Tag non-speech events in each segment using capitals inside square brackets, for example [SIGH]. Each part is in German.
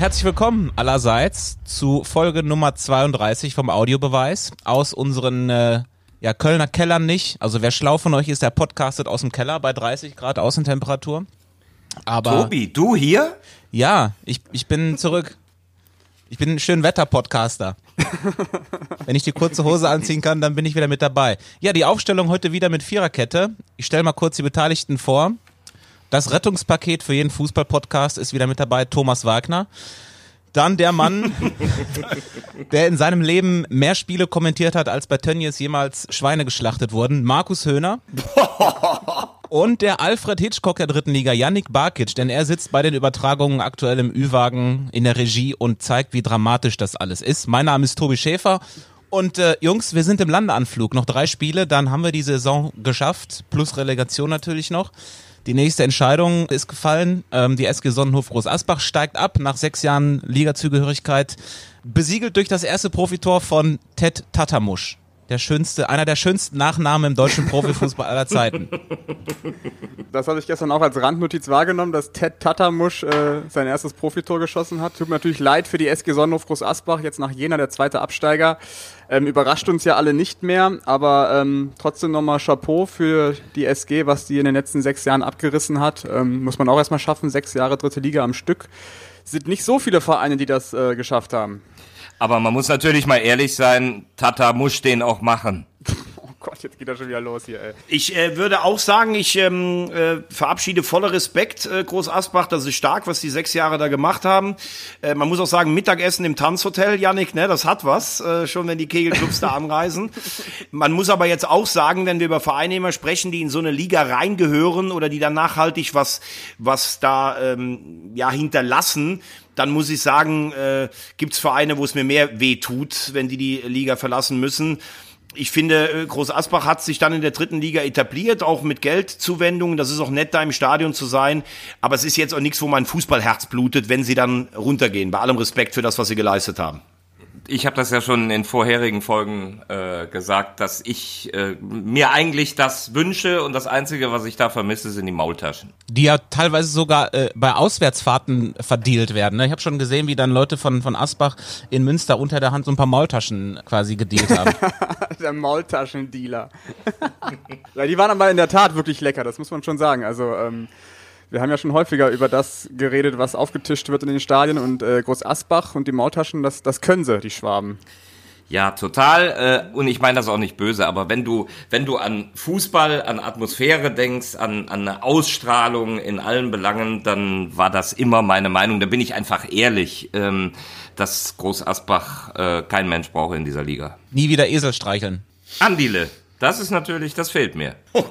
Herzlich willkommen allerseits zu Folge Nummer 32 vom Audiobeweis aus unseren äh, ja, Kölner Kellern nicht. Also wer schlau von euch ist, der podcastet aus dem Keller bei 30 Grad Außentemperatur. Aber Tobi, du hier? ja, ich, ich bin zurück. Ich bin ein schön Wetter-Podcaster. [LAUGHS] Wenn ich die kurze Hose anziehen kann, dann bin ich wieder mit dabei. Ja, die Aufstellung heute wieder mit Viererkette. Ich stelle mal kurz die Beteiligten vor. Das Rettungspaket für jeden Fußball-Podcast ist wieder mit dabei, Thomas Wagner. Dann der Mann, [LAUGHS] der in seinem Leben mehr Spiele kommentiert hat, als bei Tönnies jemals Schweine geschlachtet wurden, Markus Höhner. [LAUGHS] Und der Alfred Hitchcock der dritten Liga, Yannick Barkic, denn er sitzt bei den Übertragungen aktuell im Ü-Wagen in der Regie und zeigt, wie dramatisch das alles ist. Mein Name ist Tobi Schäfer und äh, Jungs, wir sind im Landeanflug. Noch drei Spiele, dann haben wir die Saison geschafft, plus Relegation natürlich noch. Die nächste Entscheidung ist gefallen. Ähm, die SG Sonnenhof Groß Asbach steigt ab nach sechs Jahren Ligazugehörigkeit, besiegelt durch das erste Profitor von Ted Tatamusch. Der schönste, einer der schönsten Nachnamen im deutschen Profifußball aller Zeiten. Das habe ich gestern auch als Randnotiz wahrgenommen, dass Ted Tatamusch äh, sein erstes Profitor geschossen hat. Tut mir natürlich leid für die SG Sonnenhof Groß Asbach, jetzt nach Jena der zweite Absteiger. Ähm, überrascht uns ja alle nicht mehr, aber ähm, trotzdem nochmal Chapeau für die SG, was die in den letzten sechs Jahren abgerissen hat. Ähm, muss man auch erstmal schaffen, sechs Jahre dritte Liga am Stück. Sind nicht so viele Vereine, die das äh, geschafft haben. Aber man muss natürlich mal ehrlich sein, Tata muss den auch machen. Gott, jetzt geht das schon wieder los hier, ey. Ich äh, würde auch sagen, ich ähm, äh, verabschiede voller Respekt äh, Groß Asbach. Das ist stark, was die sechs Jahre da gemacht haben. Äh, man muss auch sagen, Mittagessen im Tanzhotel, Yannick, ne, das hat was, äh, schon wenn die Kegelclubs da anreisen. [LAUGHS] Man muss aber jetzt auch sagen, wenn wir über Vereine immer sprechen, die in so eine Liga reingehören oder die dann nachhaltig was, was da ähm, ja hinterlassen, dann muss ich sagen, äh, gibt es Vereine, wo es mir mehr weh tut, wenn die die Liga verlassen müssen. Ich finde, äh, Groß Asbach hat sich dann in der dritten Liga etabliert, auch mit Geldzuwendungen. Das ist auch nett, da im Stadion zu sein. Aber es ist jetzt auch nichts, wo mein Fußballherz blutet, wenn sie dann runtergehen. Bei allem Respekt für das, was sie geleistet haben. Ich habe das ja schon in vorherigen Folgen äh, gesagt, dass ich äh, mir eigentlich das wünsche und das Einzige, was ich da vermisse, sind die Maultaschen. Die ja teilweise sogar äh, bei Auswärtsfahrten verdealt werden. Ne? Ich habe schon gesehen, wie dann Leute von, von Asbach in Münster unter der Hand so ein paar Maultaschen quasi gedealt haben. [LAUGHS] Der Maultaschendealer. [LAUGHS] ja, die waren aber in der Tat wirklich lecker, das muss man schon sagen. Also, ähm, wir haben ja schon häufiger über das geredet, was aufgetischt wird in den Stadien und äh, Groß Asbach und die Maultaschen, das, das können sie, die Schwaben. Ja, total. Äh, und ich meine das auch nicht böse, aber wenn du, wenn du an Fußball, an Atmosphäre denkst, an, an eine Ausstrahlung in allen Belangen, dann war das immer meine Meinung. Da bin ich einfach ehrlich, ähm, dass Groß Asbach äh, kein Mensch braucht in dieser Liga. Nie wieder Esel streicheln. Andile, das ist natürlich, das fehlt mir. [LAUGHS]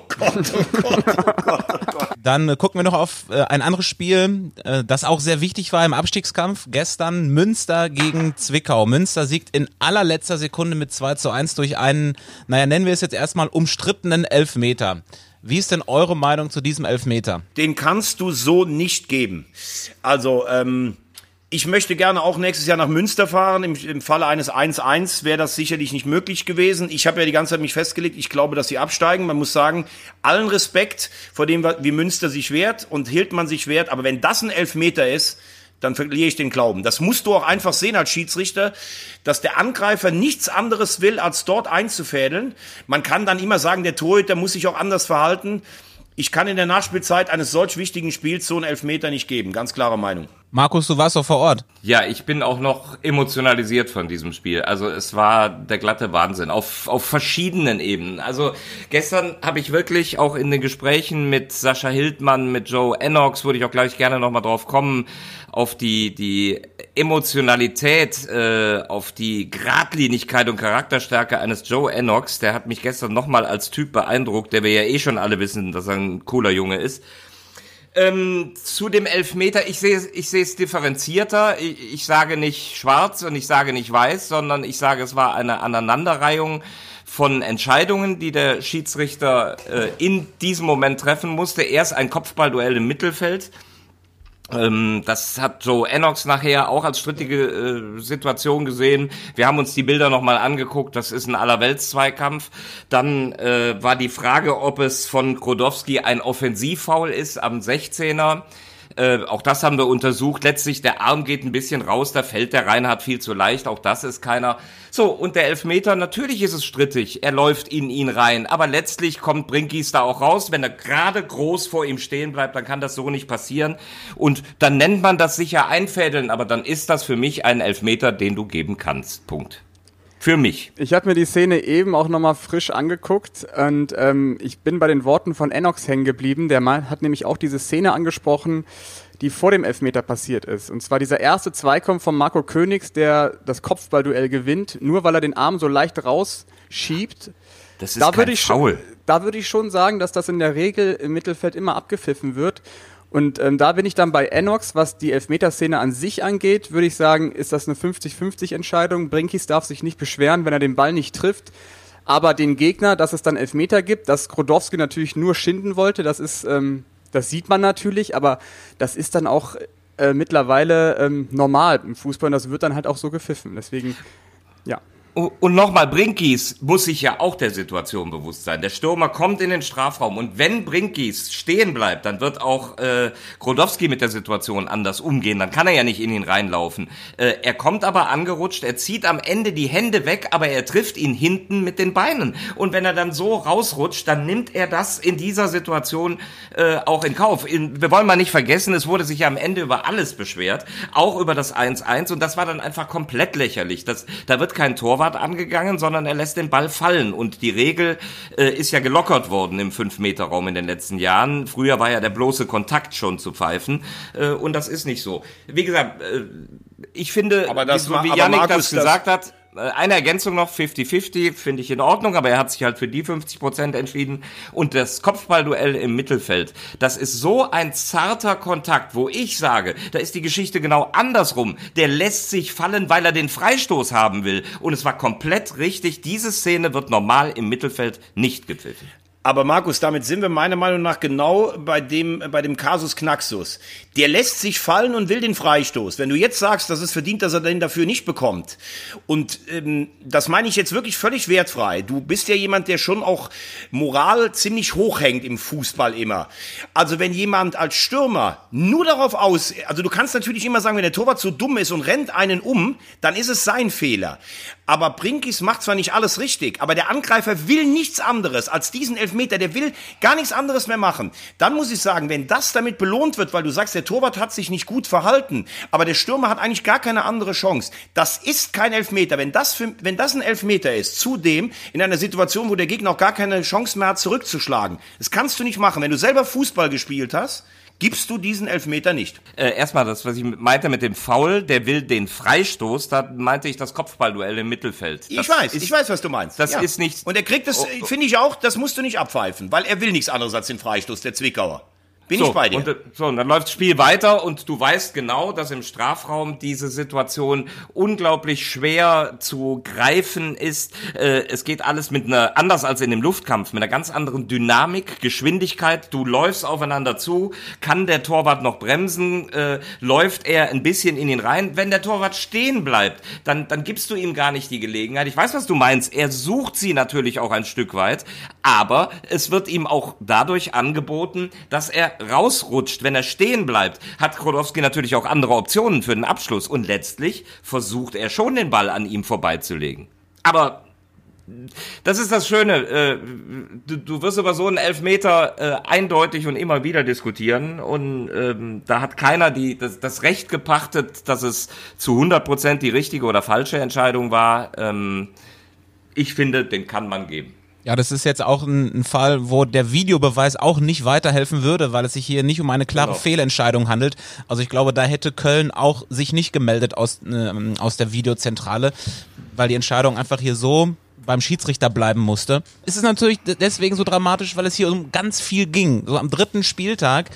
Dann äh, gucken wir noch auf äh, ein anderes Spiel, äh, das auch sehr wichtig war im Abstiegskampf. Gestern Münster gegen Zwickau. Münster siegt in allerletzter Sekunde mit 2 zu 1 durch einen, naja, nennen wir es jetzt erstmal umstrittenen Elfmeter. Wie ist denn eure Meinung zu diesem Elfmeter? Den kannst du so nicht geben. Also, ähm, ich möchte gerne auch nächstes Jahr nach Münster fahren. Im, im Falle eines 1-1 wäre das sicherlich nicht möglich gewesen. Ich habe ja die ganze Zeit mich festgelegt, ich glaube, dass sie absteigen. Man muss sagen, allen Respekt vor dem, wie Münster sich wehrt und hielt man sich wehrt. Aber wenn das ein Elfmeter ist, dann verliere ich den Glauben. Das musst du auch einfach sehen als Schiedsrichter, dass der Angreifer nichts anderes will, als dort einzufädeln. Man kann dann immer sagen, der Torhüter muss sich auch anders verhalten. Ich kann in der Nachspielzeit eines solch wichtigen Spiels so einen Elfmeter nicht geben. Ganz klare Meinung. Markus, du warst doch vor Ort. Ja, ich bin auch noch emotionalisiert von diesem Spiel. Also es war der glatte Wahnsinn auf, auf verschiedenen Ebenen. Also gestern habe ich wirklich auch in den Gesprächen mit Sascha Hildmann, mit Joe Ennox, würde ich auch gleich gerne nochmal drauf kommen, auf die, die Emotionalität, äh, auf die Gradlinigkeit und Charakterstärke eines Joe Ennox. Der hat mich gestern nochmal als Typ beeindruckt, der wir ja eh schon alle wissen, dass er ein cooler Junge ist. Ähm, zu dem Elfmeter, ich sehe ich sehe es differenzierter. Ich, ich sage nicht schwarz und ich sage nicht weiß, sondern ich sage, es war eine Aneinanderreihung von Entscheidungen, die der Schiedsrichter äh, in diesem Moment treffen musste. Erst ein Kopfballduell im Mittelfeld. Ähm, das hat Joe Ennox nachher auch als strittige äh, Situation gesehen. Wir haben uns die Bilder nochmal angeguckt. Das ist ein Allerwelts-Zweikampf. Dann äh, war die Frage, ob es von Krodowski ein Offensivfoul ist am 16er. Äh, auch das haben wir untersucht. Letztlich, der Arm geht ein bisschen raus, da fällt der Reinhard viel zu leicht. Auch das ist keiner. So, und der Elfmeter, natürlich ist es strittig. Er läuft in ihn rein. Aber letztlich kommt Brinkis da auch raus. Wenn er gerade groß vor ihm stehen bleibt, dann kann das so nicht passieren. Und dann nennt man das sicher einfädeln. Aber dann ist das für mich ein Elfmeter, den du geben kannst. Punkt. Für mich. Ich habe mir die Szene eben auch nochmal frisch angeguckt und ähm, ich bin bei den Worten von Enox hängen geblieben. Der Mann hat nämlich auch diese Szene angesprochen, die vor dem Elfmeter passiert ist. Und zwar dieser erste Zweikampf von Marco Königs, der das Kopfballduell gewinnt, nur weil er den Arm so leicht rausschiebt. Das ist da kein ich, Foul. Da würde ich schon sagen, dass das in der Regel im Mittelfeld immer abgepfiffen wird. Und ähm, da bin ich dann bei Enox, was die Elfmeterszene an sich angeht, würde ich sagen, ist das eine 50-50 Entscheidung. Brinkis darf sich nicht beschweren, wenn er den Ball nicht trifft. Aber den Gegner, dass es dann Elfmeter gibt, dass Krodowski natürlich nur schinden wollte, das ist, ähm, das sieht man natürlich, aber das ist dann auch äh, mittlerweile ähm, normal im Fußball und das wird dann halt auch so gepfiffen. Deswegen, ja. Und nochmal, Brinkis muss sich ja auch der Situation bewusst sein. Der Stürmer kommt in den Strafraum und wenn Brinkis stehen bleibt, dann wird auch äh, Grodowski mit der Situation anders umgehen. Dann kann er ja nicht in ihn reinlaufen. Äh, er kommt aber angerutscht, er zieht am Ende die Hände weg, aber er trifft ihn hinten mit den Beinen. Und wenn er dann so rausrutscht, dann nimmt er das in dieser Situation äh, auch in Kauf. In, wir wollen mal nicht vergessen, es wurde sich ja am Ende über alles beschwert, auch über das 1-1 und das war dann einfach komplett lächerlich. Das, da wird kein Torwart Torwart angegangen, sondern er lässt den Ball fallen. Und die Regel äh, ist ja gelockert worden im 5-Meter-Raum in den letzten Jahren. Früher war ja der bloße Kontakt schon zu pfeifen. Äh, und das ist nicht so. Wie gesagt, äh, ich finde, aber das wie, war, wie Janik das gesagt hat, eine Ergänzung noch, 50-50, finde ich in Ordnung, aber er hat sich halt für die 50 Prozent entschieden. Und das Kopfballduell im Mittelfeld, das ist so ein zarter Kontakt, wo ich sage, da ist die Geschichte genau andersrum. Der lässt sich fallen, weil er den Freistoß haben will. Und es war komplett richtig, diese Szene wird normal im Mittelfeld nicht gepfiffen. Aber Markus, damit sind wir meiner Meinung nach genau bei dem, bei dem Kasus Knaxus. Der lässt sich fallen und will den Freistoß. Wenn du jetzt sagst, dass es verdient, dass er den dafür nicht bekommt. Und ähm, das meine ich jetzt wirklich völlig wertfrei. Du bist ja jemand, der schon auch Moral ziemlich hoch hängt im Fußball immer. Also wenn jemand als Stürmer nur darauf aus, also du kannst natürlich immer sagen, wenn der Torwart so dumm ist und rennt einen um, dann ist es sein Fehler. Aber Brinkis macht zwar nicht alles richtig, aber der Angreifer will nichts anderes als diesen Elfmeter. Der will gar nichts anderes mehr machen. Dann muss ich sagen, wenn das damit belohnt wird, weil du sagst, der Torwart hat sich nicht gut verhalten, aber der Stürmer hat eigentlich gar keine andere Chance. Das ist kein Elfmeter. Wenn das, für, wenn das ein Elfmeter ist, zudem in einer Situation, wo der Gegner auch gar keine Chance mehr hat, zurückzuschlagen. Das kannst du nicht machen. Wenn du selber Fußball gespielt hast, gibst du diesen Elfmeter nicht. Äh, erstmal das, was ich meinte mit dem Foul, der will den Freistoß, da meinte ich das Kopfballduell im Mittelfeld. Das ich weiß, ist, ich weiß, was du meinst. Das ja. ist nicht. Und er kriegt es, oh, oh. finde ich auch, das musst du nicht abpfeifen, weil er will nichts anderes als den Freistoß, der Zwickauer. Bin so, ich bei dir. Und, so, und dann läuft das Spiel weiter und du weißt genau, dass im Strafraum diese Situation unglaublich schwer zu greifen ist. Äh, es geht alles mit einer, anders als in dem Luftkampf, mit einer ganz anderen Dynamik, Geschwindigkeit. Du läufst aufeinander zu. Kann der Torwart noch bremsen? Äh, läuft er ein bisschen in ihn rein? Wenn der Torwart stehen bleibt, dann, dann gibst du ihm gar nicht die Gelegenheit. Ich weiß, was du meinst. Er sucht sie natürlich auch ein Stück weit, aber es wird ihm auch dadurch angeboten, dass er rausrutscht, wenn er stehen bleibt, hat Krodowski natürlich auch andere Optionen für den Abschluss und letztlich versucht er schon den Ball an ihm vorbeizulegen. Aber das ist das Schöne. Äh, du, wirst über so einen Elfmeter äh, eindeutig und immer wieder diskutieren und ähm, da hat keiner die, das, das Recht gepachtet, dass es zu 100 Prozent die richtige oder falsche Entscheidung war. Ähm, ich finde, den kann man geben. Ja, das ist jetzt auch ein, ein, Fall, wo der Videobeweis auch nicht weiterhelfen würde, weil es sich hier nicht um eine klare genau. Fehlentscheidung handelt. Also ich glaube, da hätte Köln auch sich nicht gemeldet aus, äh, aus der Videozentrale, weil die Entscheidung einfach hier so beim Schiedsrichter bleiben musste. Es ist natürlich deswegen so dramatisch, weil es hier um ganz viel ging. So am dritten Spieltag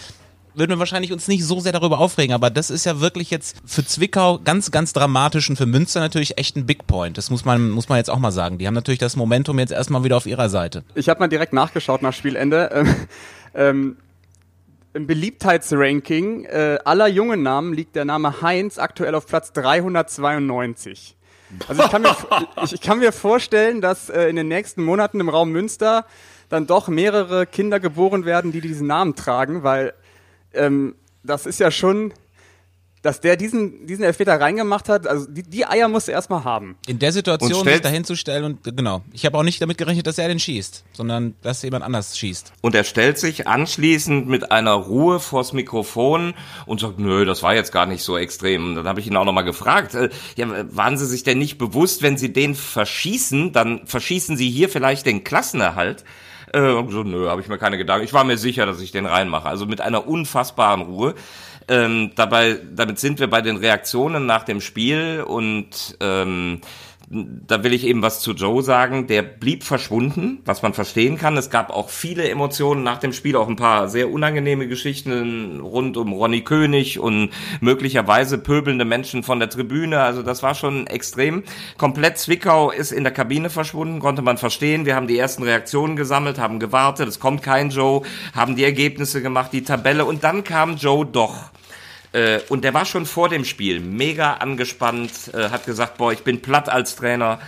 würden wir wahrscheinlich uns nicht so sehr darüber aufregen, aber das ist ja wirklich jetzt für Zwickau ganz, ganz dramatisch und für Münster natürlich echt ein Big Point. Das muss man, muss man jetzt auch mal sagen. Die haben natürlich das Momentum jetzt erstmal wieder auf ihrer Seite. Ich habe mal direkt nachgeschaut nach Spielende. Ähm, ähm, Im Beliebtheitsranking äh, aller jungen Namen liegt der Name Heinz aktuell auf Platz 392. Also ich kann mir, ich, ich kann mir vorstellen, dass äh, in den nächsten Monaten im Raum Münster dann doch mehrere Kinder geboren werden, die diesen Namen tragen, weil ähm, das ist ja schon dass der diesen, diesen Elfmeter reingemacht hat, also die, die Eier musste er erstmal haben. In der Situation sich dahin zu stellen und genau. Ich habe auch nicht damit gerechnet, dass er den schießt, sondern dass jemand anders schießt. Und er stellt sich anschließend mit einer Ruhe vors Mikrofon und sagt, nö, das war jetzt gar nicht so extrem. Und dann habe ich ihn auch nochmal gefragt, äh, ja, waren Sie sich denn nicht bewusst, wenn Sie den verschießen, dann verschießen Sie hier vielleicht den Klassenerhalt? Äh, so, nö, habe ich mir keine Gedanken. Ich war mir sicher, dass ich den reinmache. Also mit einer unfassbaren Ruhe. Ähm, dabei, damit sind wir bei den Reaktionen nach dem Spiel und ähm, da will ich eben was zu Joe sagen. Der blieb verschwunden, was man verstehen kann. Es gab auch viele Emotionen nach dem Spiel, auch ein paar sehr unangenehme Geschichten rund um Ronny König und möglicherweise pöbelnde Menschen von der Tribüne. Also das war schon extrem. Komplett Zwickau ist in der Kabine verschwunden, konnte man verstehen. Wir haben die ersten Reaktionen gesammelt, haben gewartet, es kommt kein Joe, haben die Ergebnisse gemacht, die Tabelle und dann kam Joe doch. Äh, und der war schon vor dem Spiel mega angespannt, äh, hat gesagt, boah, ich bin platt als Trainer.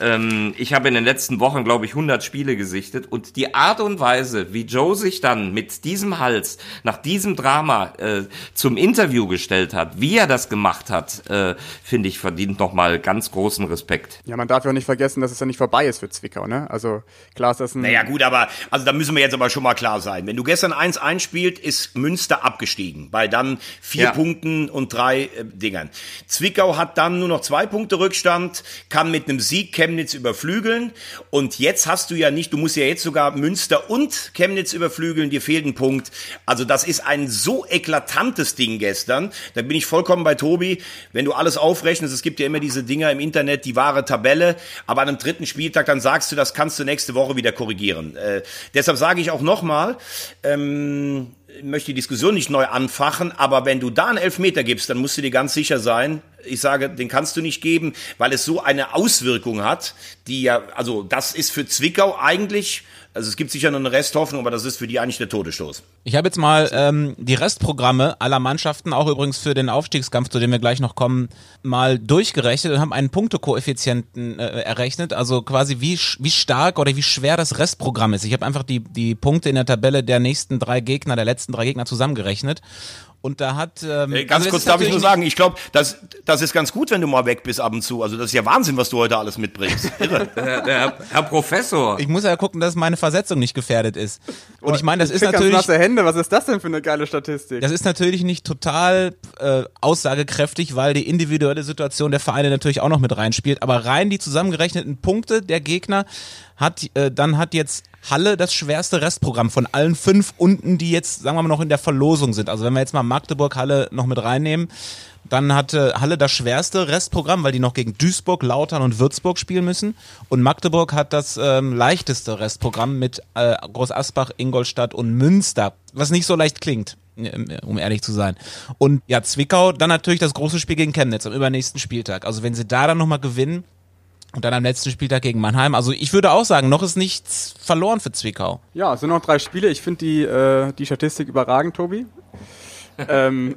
Ähm, ich habe in den letzten Wochen, glaube ich, 100 Spiele gesichtet und die Art und Weise, wie Joe sich dann mit diesem Hals nach diesem Drama äh, zum Interview gestellt hat, wie er das gemacht hat, äh, finde ich verdient nochmal ganz großen Respekt. Ja, man darf ja nicht vergessen, dass es ja nicht vorbei ist für Zwickau, ne? Also klar ist das ein. Naja, gut, aber also da müssen wir jetzt aber schon mal klar sein. Wenn du gestern 1 einspielt, ist Münster abgestiegen bei dann vier ja. Punkten und drei äh, Dingern. Zwickau hat dann nur noch zwei Punkte Rückstand, kann mit einem Sieg Chemnitz überflügeln. Und jetzt hast du ja nicht, du musst ja jetzt sogar Münster und Chemnitz überflügeln, dir fehlt ein Punkt. Also das ist ein so eklatantes Ding gestern. Da bin ich vollkommen bei Tobi. Wenn du alles aufrechnest, es gibt ja immer diese Dinger im Internet, die wahre Tabelle, aber an einem dritten Spieltag, dann sagst du, das kannst du nächste Woche wieder korrigieren. Äh, deshalb sage ich auch nochmal, ähm, möchte die Diskussion nicht neu anfachen, aber wenn du da einen Elfmeter gibst, dann musst du dir ganz sicher sein, ich sage, den kannst du nicht geben, weil es so eine Auswirkung hat, die ja, also das ist für Zwickau eigentlich also es gibt sicher noch eine Resthoffnung, aber das ist für die eigentlich der Todesstoß. Ich habe jetzt mal ähm, die Restprogramme aller Mannschaften, auch übrigens für den Aufstiegskampf, zu dem wir gleich noch kommen, mal durchgerechnet und haben einen Punktekoeffizienten äh, errechnet, also quasi wie, wie stark oder wie schwer das Restprogramm ist. Ich habe einfach die, die Punkte in der Tabelle der nächsten drei Gegner, der letzten drei Gegner zusammengerechnet und da hat. Ähm, hey, ganz also kurz darf ich nur sagen, ich glaube, das, das ist ganz gut, wenn du mal weg bist ab und zu. Also das ist ja Wahnsinn, was du heute alles mitbringst. [LAUGHS] Irre. Herr, Herr, Herr Professor. Ich muss ja gucken, dass meine Versetzung nicht gefährdet ist. Und ich meine, das ist natürlich. Nasse Hände. Was ist das denn für eine geile Statistik? Das ist natürlich nicht total äh, aussagekräftig, weil die individuelle Situation der Vereine natürlich auch noch mit reinspielt. Aber rein die zusammengerechneten Punkte der Gegner hat, äh, dann hat jetzt Halle das schwerste Restprogramm von allen fünf unten, die jetzt, sagen wir mal, noch in der Verlosung sind. Also wenn wir jetzt mal Magdeburg, Halle noch mit reinnehmen, dann hatte Halle das schwerste Restprogramm, weil die noch gegen Duisburg, Lautern und Würzburg spielen müssen. Und Magdeburg hat das ähm, leichteste Restprogramm mit äh, Groß Asbach, Ingolstadt und Münster, was nicht so leicht klingt um ehrlich zu sein. Und ja, Zwickau, dann natürlich das große Spiel gegen Chemnitz am übernächsten Spieltag. Also wenn sie da dann nochmal gewinnen, und dann am letzten Spieltag gegen Mannheim. Also ich würde auch sagen, noch ist nichts verloren für Zwickau. Ja, es sind noch drei Spiele. Ich finde die, äh, die Statistik überragend, Tobi. [LAUGHS] ähm,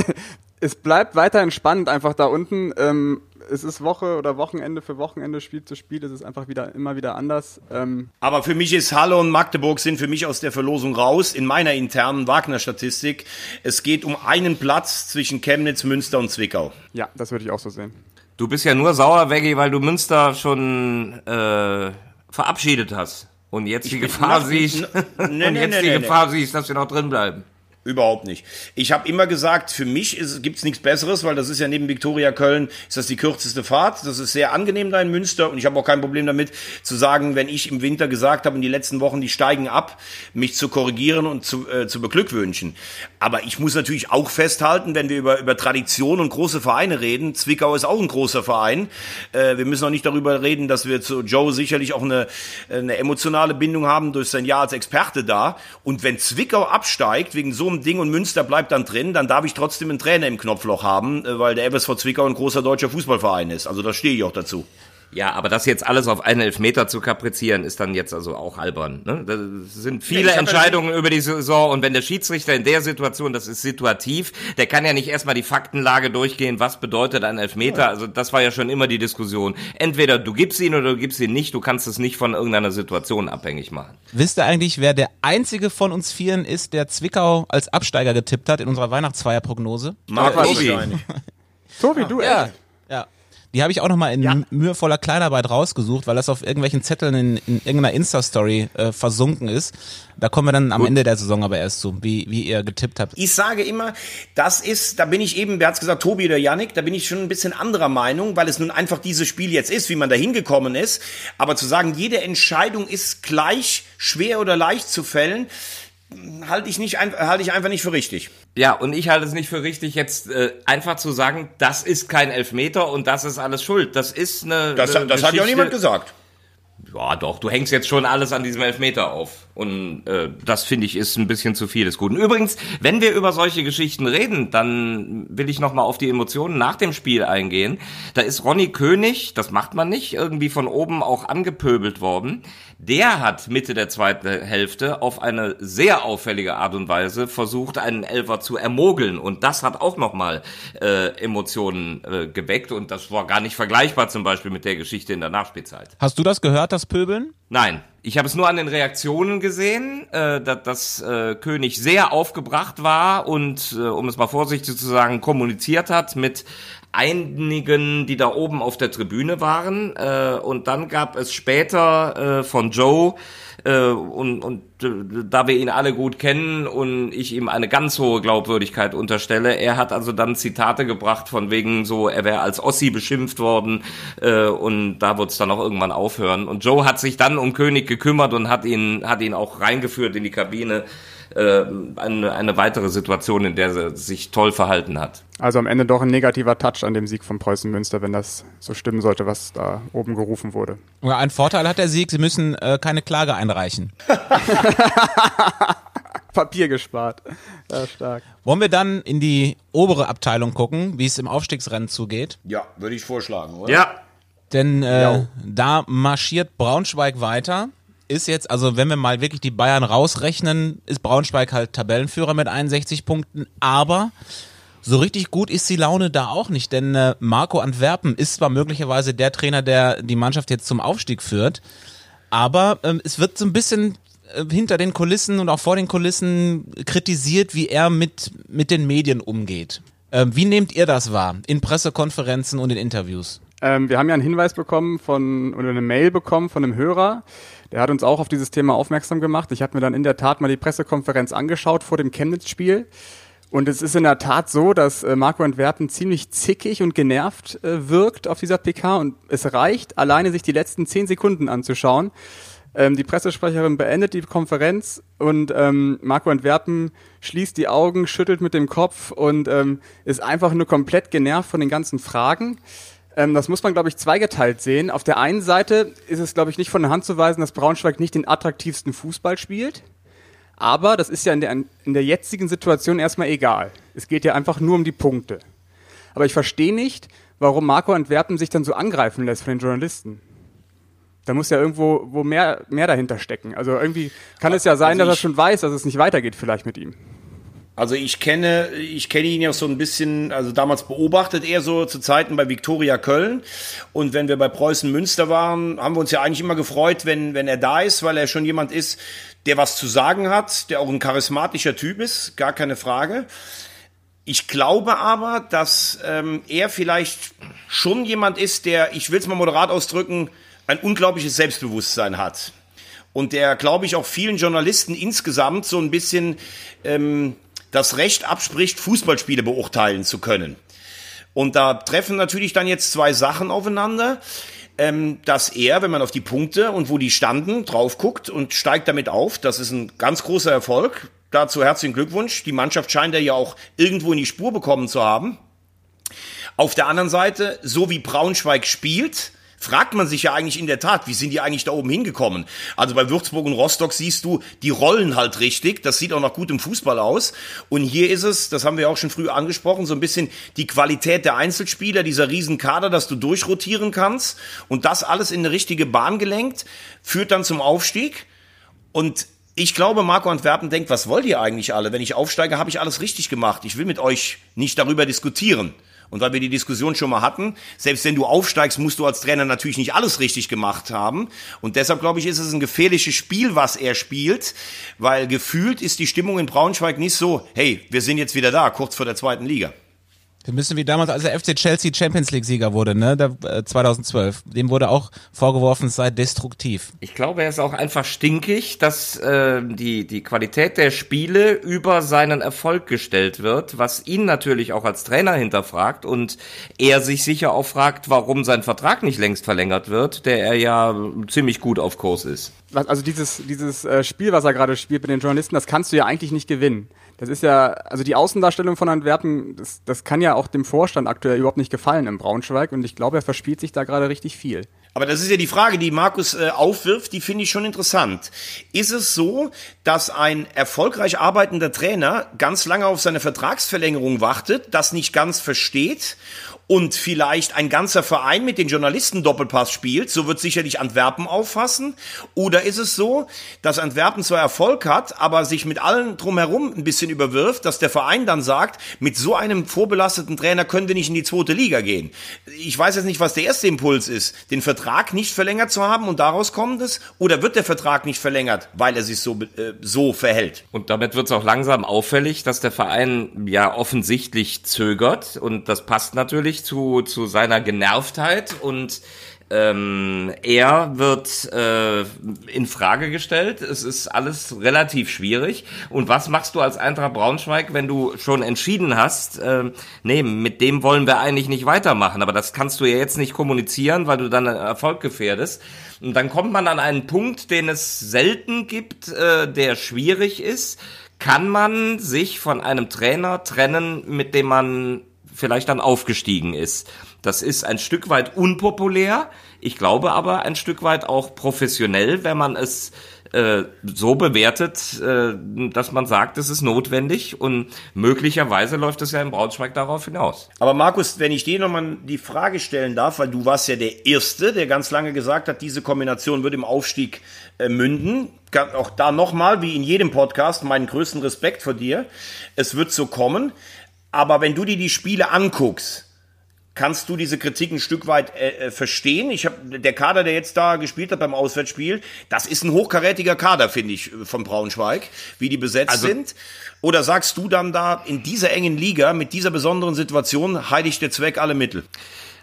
[LAUGHS] es bleibt weiterhin spannend einfach da unten. Ähm, es ist Woche oder Wochenende für Wochenende, Spiel zu Spiel. Es ist einfach wieder immer wieder anders. Ähm Aber für mich ist Halle und Magdeburg sind für mich aus der Verlosung raus in meiner internen Wagner-Statistik. Es geht um einen Platz zwischen Chemnitz, Münster und Zwickau. Ja, das würde ich auch so sehen. Du bist ja nur sauer, Veggie, weil du Münster schon äh, verabschiedet hast. Und jetzt ich die Gefahr siehst, [LAUGHS] nee, und nee, jetzt nee, die Gefahr siehst, dass wir noch drin bleiben. Überhaupt nicht. Ich habe immer gesagt, für mich gibt es nichts Besseres, weil das ist ja neben Viktoria Köln, ist das die kürzeste Fahrt. Das ist sehr angenehm da in Münster und ich habe auch kein Problem damit zu sagen, wenn ich im Winter gesagt habe, in die letzten Wochen, die steigen ab, mich zu korrigieren und zu, äh, zu beglückwünschen. Aber ich muss natürlich auch festhalten, wenn wir über, über Tradition und große Vereine reden, Zwickau ist auch ein großer Verein. Äh, wir müssen auch nicht darüber reden, dass wir zu Joe sicherlich auch eine, eine emotionale Bindung haben durch sein Jahr als Experte da. Und wenn Zwickau absteigt wegen so einem Ding und Münster bleibt dann drin, dann darf ich trotzdem einen Trainer im Knopfloch haben, äh, weil der FSV Zwickau ein großer deutscher Fußballverein ist. Also da stehe ich auch dazu. Ja, aber das jetzt alles auf einen Elfmeter zu kaprizieren, ist dann jetzt also auch albern. Ne? Das sind viele Ja, Entscheidungen über die Saison und wenn der Schiedsrichter in der Situation, das ist situativ, der kann ja nicht erstmal die Faktenlage durchgehen, was bedeutet ein Elfmeter. Also das war ja schon immer die Diskussion. Entweder du gibst ihn oder du gibst ihn nicht, du kannst es nicht von irgendeiner Situation abhängig machen. Wisst ihr eigentlich, wer der einzige von uns Vieren ist, der Zwickau als Absteiger getippt hat in unserer Weihnachtsfeierprognose? Marco [LAUGHS] Tobi, du Ja. echt? Ja. Die habe ich auch nochmal in mühevoller Kleinarbeit rausgesucht, weil das auf irgendwelchen Zetteln in, in irgendeiner Insta-Story äh, versunken ist. Da kommen wir dann am Ende der Saison aber erst zu, wie, wie ihr getippt habt. Ich sage immer, das ist, da bin ich eben, wer hat's gesagt, Tobi oder Yannick, da bin ich schon ein bisschen anderer Meinung, weil es nun einfach dieses Spiel jetzt ist, wie man da hingekommen ist. Aber zu sagen, jede Entscheidung ist gleich schwer oder leicht zu fällen, halte ich nicht, halte ich einfach nicht für richtig. Ja, und ich halte es nicht für richtig, jetzt äh, einfach zu sagen, das ist kein Elfmeter und das ist alles schuld. Das ist eine. Das, eine das hat ja niemand gesagt. Ja, doch, du hängst jetzt schon alles an diesem Elfmeter auf. Und äh, das finde ich ist ein bisschen zu viel des Guten. Übrigens, wenn wir über solche Geschichten reden, dann will ich nochmal auf die Emotionen nach dem Spiel eingehen. Da ist Ronny König, das macht man nicht, irgendwie von oben auch angepöbelt worden. Der hat Mitte der zweiten Hälfte auf eine sehr auffällige Art und Weise versucht, einen Elfer zu ermogeln. Und das hat auch nochmal äh, Emotionen äh, geweckt. Und das war gar nicht vergleichbar zum Beispiel mit der Geschichte in der Nachspielzeit. Hast du das gehört, das Pöbeln? Nein, ich habe es nur an den Reaktionen gesehen, äh, dass, dass äh, König sehr aufgebracht war und, äh, um es mal vorsichtig zu sagen, kommuniziert hat mit einigen, die da oben auf der Tribüne waren. Äh, und dann gab es später äh, von Joe äh, und, und äh, da wir ihn alle gut kennen und ich ihm eine ganz hohe Glaubwürdigkeit unterstelle, er hat also dann Zitate gebracht von wegen so, er wäre als Ossi beschimpft worden äh, und da wird es dann auch irgendwann aufhören. Und Joe hat sich dann um König gekümmert und hat ihn, hat ihn auch reingeführt in die Kabine. Äh, eine, eine weitere Situation, in der er sich toll verhalten hat. Also am Ende doch ein negativer Touch an dem Sieg von Preußen Münster, wenn das so stimmen sollte, was da oben gerufen wurde. Ja, ein Vorteil hat der Sieg, sie müssen äh, keine Klage einreichen. [LAUGHS] Papier gespart. Ja, stark. Wollen wir dann in die obere Abteilung gucken, wie es im Aufstiegsrennen zugeht? Ja, würde ich vorschlagen, oder? Ja, Denn äh, Ja. da marschiert Braunschweig weiter. Ist jetzt, also wenn wir mal wirklich die Bayern rausrechnen, ist Braunschweig halt Tabellenführer mit 61 Punkten. Aber so richtig gut ist die Laune da auch nicht, denn äh, Marco Antwerpen ist zwar möglicherweise der Trainer, der die Mannschaft jetzt zum Aufstieg führt, aber ähm, es wird so ein bisschen äh, hinter den Kulissen und auch vor den Kulissen kritisiert, wie er mit, mit den Medien umgeht. Ähm, wie nehmt ihr das wahr in Pressekonferenzen und in Interviews? Ähm, wir haben ja einen Hinweis bekommen von, oder eine Mail bekommen von einem Hörer. Der hat uns auch auf dieses Thema aufmerksam gemacht. Ich habe mir dann in der Tat mal die Pressekonferenz angeschaut vor dem Chemnitz-Spiel. Und es ist in der Tat so, dass äh, Marco Antwerpen ziemlich zickig und genervt äh, wirkt auf dieser PK. Und es reicht, alleine sich die letzten zehn Sekunden anzuschauen. Ähm, die Pressesprecherin beendet die Konferenz und ähm, Marco Antwerpen schließt die Augen, schüttelt mit dem Kopf und ähm, ist einfach nur komplett genervt von den ganzen Fragen. Ähm, das muss man, glaube ich, zweigeteilt sehen. Auf der einen Seite ist es, glaube ich, nicht von der Hand zu weisen, dass Braunschweig nicht den attraktivsten Fußball spielt. Aber das ist ja in der, in der jetzigen Situation erstmal egal. Es geht ja einfach nur um die Punkte. Aber ich verstehe nicht, warum Marco Antwerpen sich dann so angreifen lässt von den Journalisten. Da muss ja irgendwo wo mehr, mehr dahinter stecken. Also irgendwie kann es ja sein, Also dass er schon weiß, dass es nicht weitergeht vielleicht mit ihm. Also ich kenne, ich kenne ihn ja so ein bisschen, also damals beobachtet er so zu Zeiten bei Viktoria Köln. Und wenn wir bei Preußen Münster waren, haben wir uns ja eigentlich immer gefreut, wenn, wenn er da ist, weil er schon jemand ist, der was zu sagen hat, der auch ein charismatischer Typ ist, gar keine Frage. Ich glaube aber, dass ähm, er vielleicht schon jemand ist, der, ich will es mal moderat ausdrücken, ein unglaubliches Selbstbewusstsein hat. Und der, glaube ich, auch vielen Journalisten insgesamt so ein bisschen ähm, das Recht abspricht, Fußballspiele beurteilen zu können. Und da treffen natürlich dann jetzt zwei Sachen aufeinander, ähm, dass er, wenn man auf die Punkte und wo die standen, drauf guckt und steigt damit auf. Das ist ein ganz großer Erfolg. Dazu herzlichen Glückwunsch. Die Mannschaft scheint er ja auch irgendwo in die Spur bekommen zu haben. Auf der anderen Seite, so wie Braunschweig spielt, fragt man sich ja eigentlich in der Tat, wie sind die eigentlich da oben hingekommen? Also bei Würzburg und Rostock siehst du, die rollen halt richtig. Das sieht auch noch gut im Fußball aus. Und hier ist es, das haben wir auch schon früh angesprochen, so ein bisschen die Qualität der Einzelspieler, dieser Riesenkader, dass du durchrotieren kannst. Und das alles in eine richtige Bahn gelenkt, führt dann zum Aufstieg. Und ich glaube, Marco Antwerpen denkt, was wollt ihr eigentlich alle? Wenn ich aufsteige, habe ich alles richtig gemacht. Ich will mit euch nicht darüber diskutieren. Und weil wir die Diskussion schon mal hatten, selbst wenn du aufsteigst, musst du als Trainer natürlich nicht alles richtig gemacht haben. Und deshalb glaube ich, ist es ein gefährliches Spiel, was er spielt, weil gefühlt ist die Stimmung in Braunschweig nicht so, hey, wir sind jetzt wieder da, kurz vor der zweiten Liga. Wir müssen wie damals, als der FC Chelsea Champions League Sieger wurde, ne, der, äh, 2012. Dem wurde auch vorgeworfen, es sei destruktiv. Ich glaube, er ist auch einfach stinkig, dass äh, die, die Qualität der Spiele über seinen Erfolg gestellt wird, was ihn natürlich auch als Trainer hinterfragt und er sich sicher auch fragt, warum sein Vertrag nicht längst verlängert wird, der er ja ziemlich gut auf Kurs ist. Also dieses, dieses äh, Spiel, was er gerade spielt mit den Journalisten, das kannst du ja eigentlich nicht gewinnen. Das ist ja, also die Außendarstellung von Antwerpen, das, das kann ja auch dem Vorstand aktuell überhaupt nicht gefallen im Braunschweig und ich glaube, er verspielt sich da gerade richtig viel. Aber das ist ja die Frage, die Markus äh, aufwirft, die finde ich schon interessant. Ist es so, dass ein erfolgreich arbeitender Trainer ganz lange auf seine Vertragsverlängerung wartet, das nicht ganz versteht und vielleicht ein ganzer Verein mit den Journalisten Doppelpass spielt, so wird sicherlich Antwerpen auffassen. Oder ist es so, dass Antwerpen zwar Erfolg hat, aber sich mit allen drumherum ein bisschen überwirft, dass der Verein dann sagt, mit so einem vorbelasteten Trainer können wir nicht in die zweite Liga gehen. Ich weiß jetzt nicht, was der erste Impuls ist, den Vertrag nicht verlängert zu haben und daraus kommt es, oder wird der Vertrag nicht verlängert, weil er sich so, äh, so verhält? Und damit wird es auch langsam auffällig, dass der Verein ja offensichtlich zögert und das passt natürlich zu, zu seiner Genervtheit und ähm, er wird äh, in Frage gestellt. Es ist alles relativ schwierig. Und was machst du als Eintracht Braunschweig, wenn du schon entschieden hast, äh, nee, mit dem wollen wir eigentlich nicht weitermachen. Aber das kannst du ja jetzt nicht kommunizieren, weil du dann Erfolg gefährdest. Und dann kommt man an einen Punkt, den es selten gibt, äh, der schwierig ist. Kann man sich von einem Trainer trennen, mit dem man vielleicht dann aufgestiegen ist. Das ist ein Stück weit unpopulär, ich glaube aber ein Stück weit auch professionell, wenn man es äh, so bewertet, äh, dass man sagt, es ist notwendig und möglicherweise läuft es ja im Braunschweig darauf hinaus. Aber Markus, wenn ich dir nochmal die Frage stellen darf, weil du warst ja der Erste, der ganz lange gesagt hat, diese Kombination wird im Aufstieg äh, münden. Auch da nochmal, wie in jedem Podcast, meinen größten Respekt vor dir. Es wird so kommen. Aber wenn du dir die Spiele anguckst, kannst du diese Kritik ein Stück weit äh, äh verstehen? Ich habe der Kader, der jetzt da gespielt hat beim Auswärtsspiel, das ist ein hochkarätiger Kader, finde ich, von Braunschweig, wie die besetzt also, sind. Oder sagst du dann da in dieser engen Liga mit dieser besonderen Situation heiligt der Zweck alle Mittel?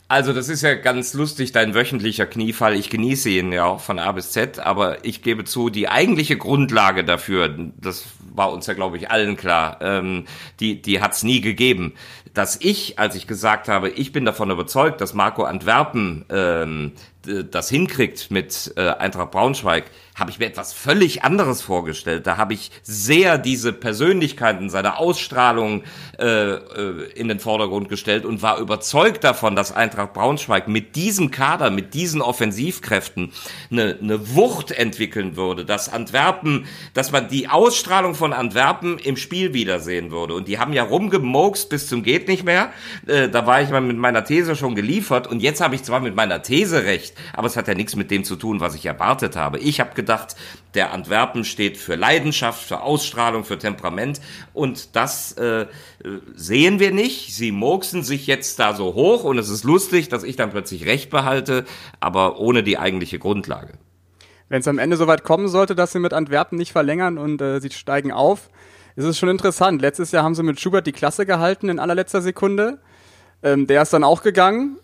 Also das ist ja ganz lustig, dein wöchentlicher Kniefall. Ich genieße ihn ja auch von A bis Z, aber ich gebe zu, die eigentliche Grundlage dafür, das war uns ja, glaube ich, allen klar, ähm, die, die hat's nie gegeben. Dass ich, als ich gesagt habe, ich bin davon überzeugt, dass Marco Antwerpen ähm, das hinkriegt mit äh, Eintracht Braunschweig, habe ich mir etwas völlig anderes vorgestellt. Da habe ich sehr diese Persönlichkeiten, seine Ausstrahlung äh, äh, in den Vordergrund gestellt und war überzeugt davon, dass Eintracht Braunschweig mit diesem Kader, mit diesen Offensivkräften eine, eine Wucht entwickeln würde, dass Antwerpen, dass man die Ausstrahlung von Antwerpen im Spiel wiedersehen würde. Und die haben ja rumgemokst bis zum geht nicht mehr. Äh, da war ich mal mit meiner These schon geliefert und jetzt habe ich zwar mit meiner These recht, aber es hat ja nichts mit dem zu tun, was ich erwartet habe. Ich habe gedacht, der Antwerpen steht für Leidenschaft, für Ausstrahlung, für Temperament und das äh, sehen wir nicht. Sie murksen sich jetzt da so hoch und es ist lustig, dass ich dann plötzlich Recht behalte, aber ohne die eigentliche Grundlage. Wenn es am Ende soweit kommen sollte, dass sie mit Antwerpen nicht verlängern und äh, sie steigen auf, ist es schon interessant. Letztes Jahr haben sie mit Schubert die Klasse gehalten in allerletzter Sekunde. Ähm, der ist dann auch gegangen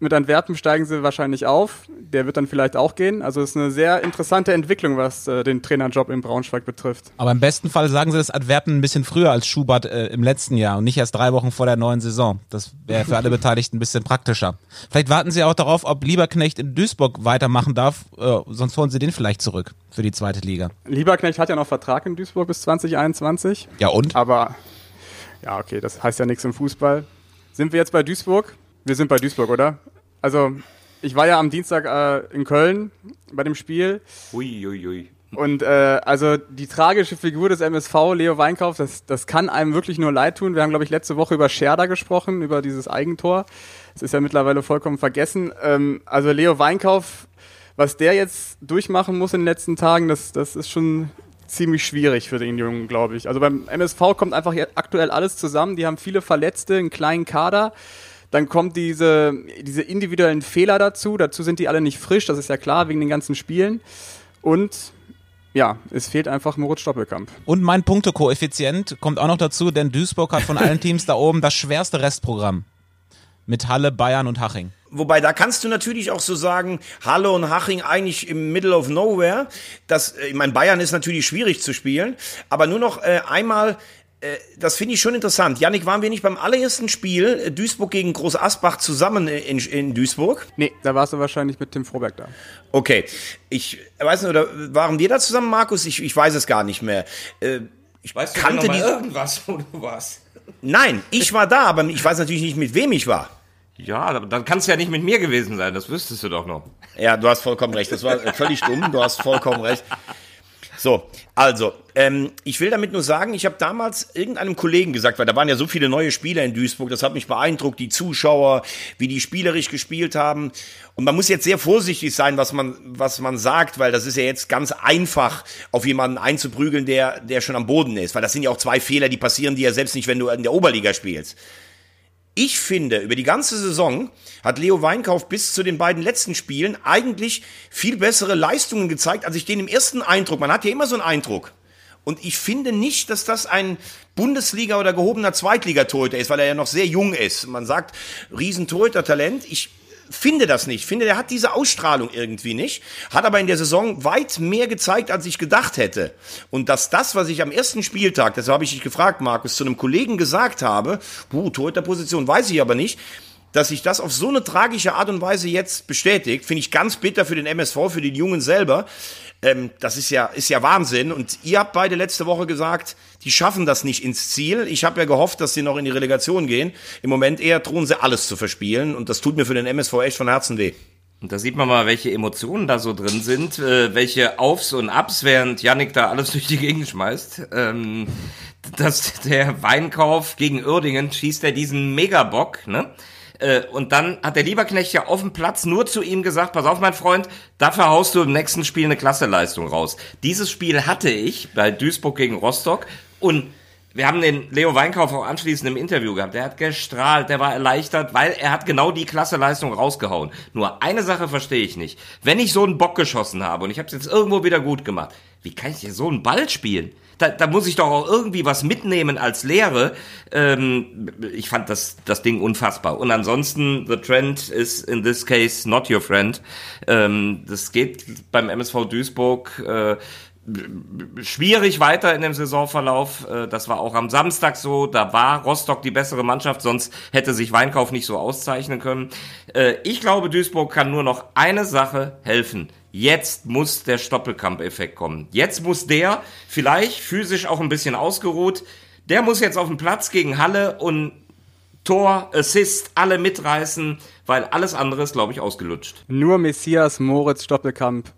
mit Antwerpen steigen sie wahrscheinlich auf. Der wird dann vielleicht auch gehen. Also es ist eine sehr interessante Entwicklung, was äh, den Trainerjob im Braunschweig betrifft. Aber im besten Fall sagen sie das Antwerpen ein bisschen früher als Schubert äh, im letzten Jahr und nicht erst drei Wochen vor der neuen Saison. Das wäre für alle Beteiligten ein bisschen praktischer. Vielleicht warten sie auch darauf, ob Lieberknecht in Duisburg weitermachen darf, äh, sonst holen sie den vielleicht zurück für die zweite Liga. Lieberknecht hat ja noch Vertrag in Duisburg bis 2021. Ja und? Aber ja, okay, das heißt ja nichts im Fußball. Sind wir jetzt bei Duisburg? Wir sind bei Duisburg, oder? Also ich war ja am Dienstag äh, in Köln bei dem Spiel. Ui, ui, ui. Und äh, also die tragische Figur des MSV, Leo Weinkauf, das, das kann einem wirklich nur leid tun. Wir haben, glaube ich, letzte Woche über Scherder gesprochen, über dieses Eigentor. Das ist ja mittlerweile vollkommen vergessen. Ähm, also Leo Weinkauf, was der jetzt durchmachen muss in den letzten Tagen, das, das ist schon ziemlich schwierig für den Jungen, glaube ich. Also beim MSV kommt einfach aktuell alles zusammen. Die haben viele Verletzte, einen kleinen Kader. Dann kommt diese, diese individuellen Fehler dazu. Dazu sind die alle nicht frisch, das ist ja klar, wegen den ganzen Spielen. Und ja, es fehlt einfach Moritz Stoppelkamp. Und mein Punktekoeffizient kommt auch noch dazu, denn Duisburg hat von allen [LAUGHS] Teams da oben das schwerste Restprogramm. Mit Halle, Bayern und Haching. Wobei, da kannst du natürlich auch so sagen, Halle und Haching eigentlich im Middle of Nowhere. Das, äh, ich meine, Bayern ist natürlich schwierig zu spielen, aber nur noch äh, einmal äh, das finde ich schon interessant. Janik, waren wir nicht beim allerersten Spiel äh, Duisburg gegen Groß Asbach zusammen in, in Duisburg? Nee, da warst du wahrscheinlich mit Tim Froberg da. Okay. Ich weiß nicht, oder waren wir da zusammen, Markus? Ich, ich weiß es gar nicht mehr. Äh, ich weiß du kannte die irgendwas, wo du warst. Nein, ich war da, aber ich weiß natürlich nicht, mit wem ich war. Ja, dann kann es ja nicht mit mir gewesen sein, das wüsstest du doch noch. Ja, du hast vollkommen recht. Das war völlig dumm, du hast vollkommen recht. So, also, ähm, ich will damit nur sagen, ich habe damals irgendeinem Kollegen gesagt, weil da waren ja so viele neue Spieler in Duisburg, das hat mich beeindruckt, die Zuschauer, wie die spielerisch gespielt haben. Und man muss jetzt sehr vorsichtig sein, was man, was man sagt, weil das ist ja jetzt ganz einfach, auf jemanden einzuprügeln, der, der schon am Boden ist. Weil das sind ja auch zwei Fehler, die passieren dir ja selbst nicht, wenn du in der Oberliga spielst. Ich finde, über die ganze Saison hat Leo Weinkauf bis zu den beiden letzten Spielen eigentlich viel bessere Leistungen gezeigt, als ich den im ersten Eindruck. Man hat ja immer so einen Eindruck. Und ich finde nicht, dass das ein Bundesliga- oder gehobener Zweitligatorhüter ist, weil er ja noch sehr jung ist. Man sagt, Riesentorhüter-Talent. Ich finde das nicht. Finde, der hat diese Ausstrahlung irgendwie nicht. Hat aber in der Saison weit mehr gezeigt, als ich gedacht hätte. Und dass das, was ich am ersten Spieltag, das habe ich dich gefragt, Markus, zu einem Kollegen gesagt habe, puh, Torhüterposition weiß ich aber nicht, dass sich das auf so eine tragische Art und Weise jetzt bestätigt, finde ich ganz bitter für den MSV, für den Jungen selber. Ähm, das ist ja, ist ja Wahnsinn. Und ihr habt beide letzte Woche gesagt, die schaffen das nicht ins Ziel. Ich habe ja gehofft, dass sie noch in die Relegation gehen. Im Moment eher drohen sie alles zu verspielen. Und das tut mir für den MSV echt von Herzen weh. Und da sieht man mal, welche Emotionen da so drin sind, äh, welche Aufs und Abs, während Yannick da alles [LAUGHS] durch die Gegend schmeißt. Ähm, dass der Weinkauf gegen Uerdingen schießt er diesen Megabock, ne? Äh, und dann hat der Lieberknecht ja auf dem Platz nur zu ihm gesagt, pass auf, mein Freund, dafür haust du im nächsten Spiel eine Klasseleistung raus. Dieses Spiel hatte ich bei Duisburg gegen Rostock und wir haben den Leo Weinkauf auch anschließend im Interview gehabt. Der hat gestrahlt, der war erleichtert, weil er hat genau die Klasseleistung rausgehauen. Nur eine Sache verstehe ich nicht. Wenn ich so einen Bock geschossen habe und ich habe es jetzt irgendwo wieder gut gemacht, wie kann ich hier so einen Ball spielen? Da, da muss ich doch auch irgendwie was mitnehmen als Lehre. Ähm, ich fand das, das Ding unfassbar. Und ansonsten, the trend is in this case not your friend. Ähm, das geht beim MSV Duisburg äh, schwierig weiter in dem Saisonverlauf. Äh, das war auch am Samstag so. Da war Rostock die bessere Mannschaft, sonst hätte sich Weinkauf nicht so auszeichnen können. Äh, ich glaube, Duisburg kann nur noch eine Sache helfen. Jetzt muss der Stoppelkamp-Effekt kommen. Jetzt muss der, vielleicht physisch auch ein bisschen ausgeruht, der muss jetzt auf den Platz gegen Halle und Tor, Assist, alle mitreißen, weil alles andere ist, glaube ich, ausgelutscht. Nur Messias Moritz Stoppelkamp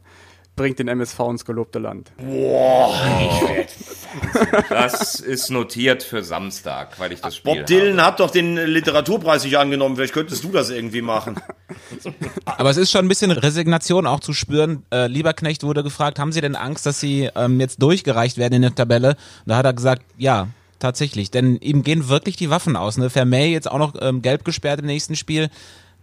bringt den MSV ins gelobte Land. Boah, das ist notiert für Samstag, weil ich das Spiel Bob Dylan habe. hat doch den Literaturpreis nicht angenommen. Vielleicht könntest du das irgendwie machen. Aber es ist schon ein bisschen Resignation auch zu spüren. Äh, Lieberknecht wurde gefragt, haben Sie denn Angst, dass Sie ähm, jetzt durchgereicht werden in der Tabelle? Und da hat er gesagt, ja, tatsächlich. Denn ihm gehen wirklich die Waffen aus. Ne? Vermey jetzt auch noch ähm, gelb gesperrt im nächsten Spiel.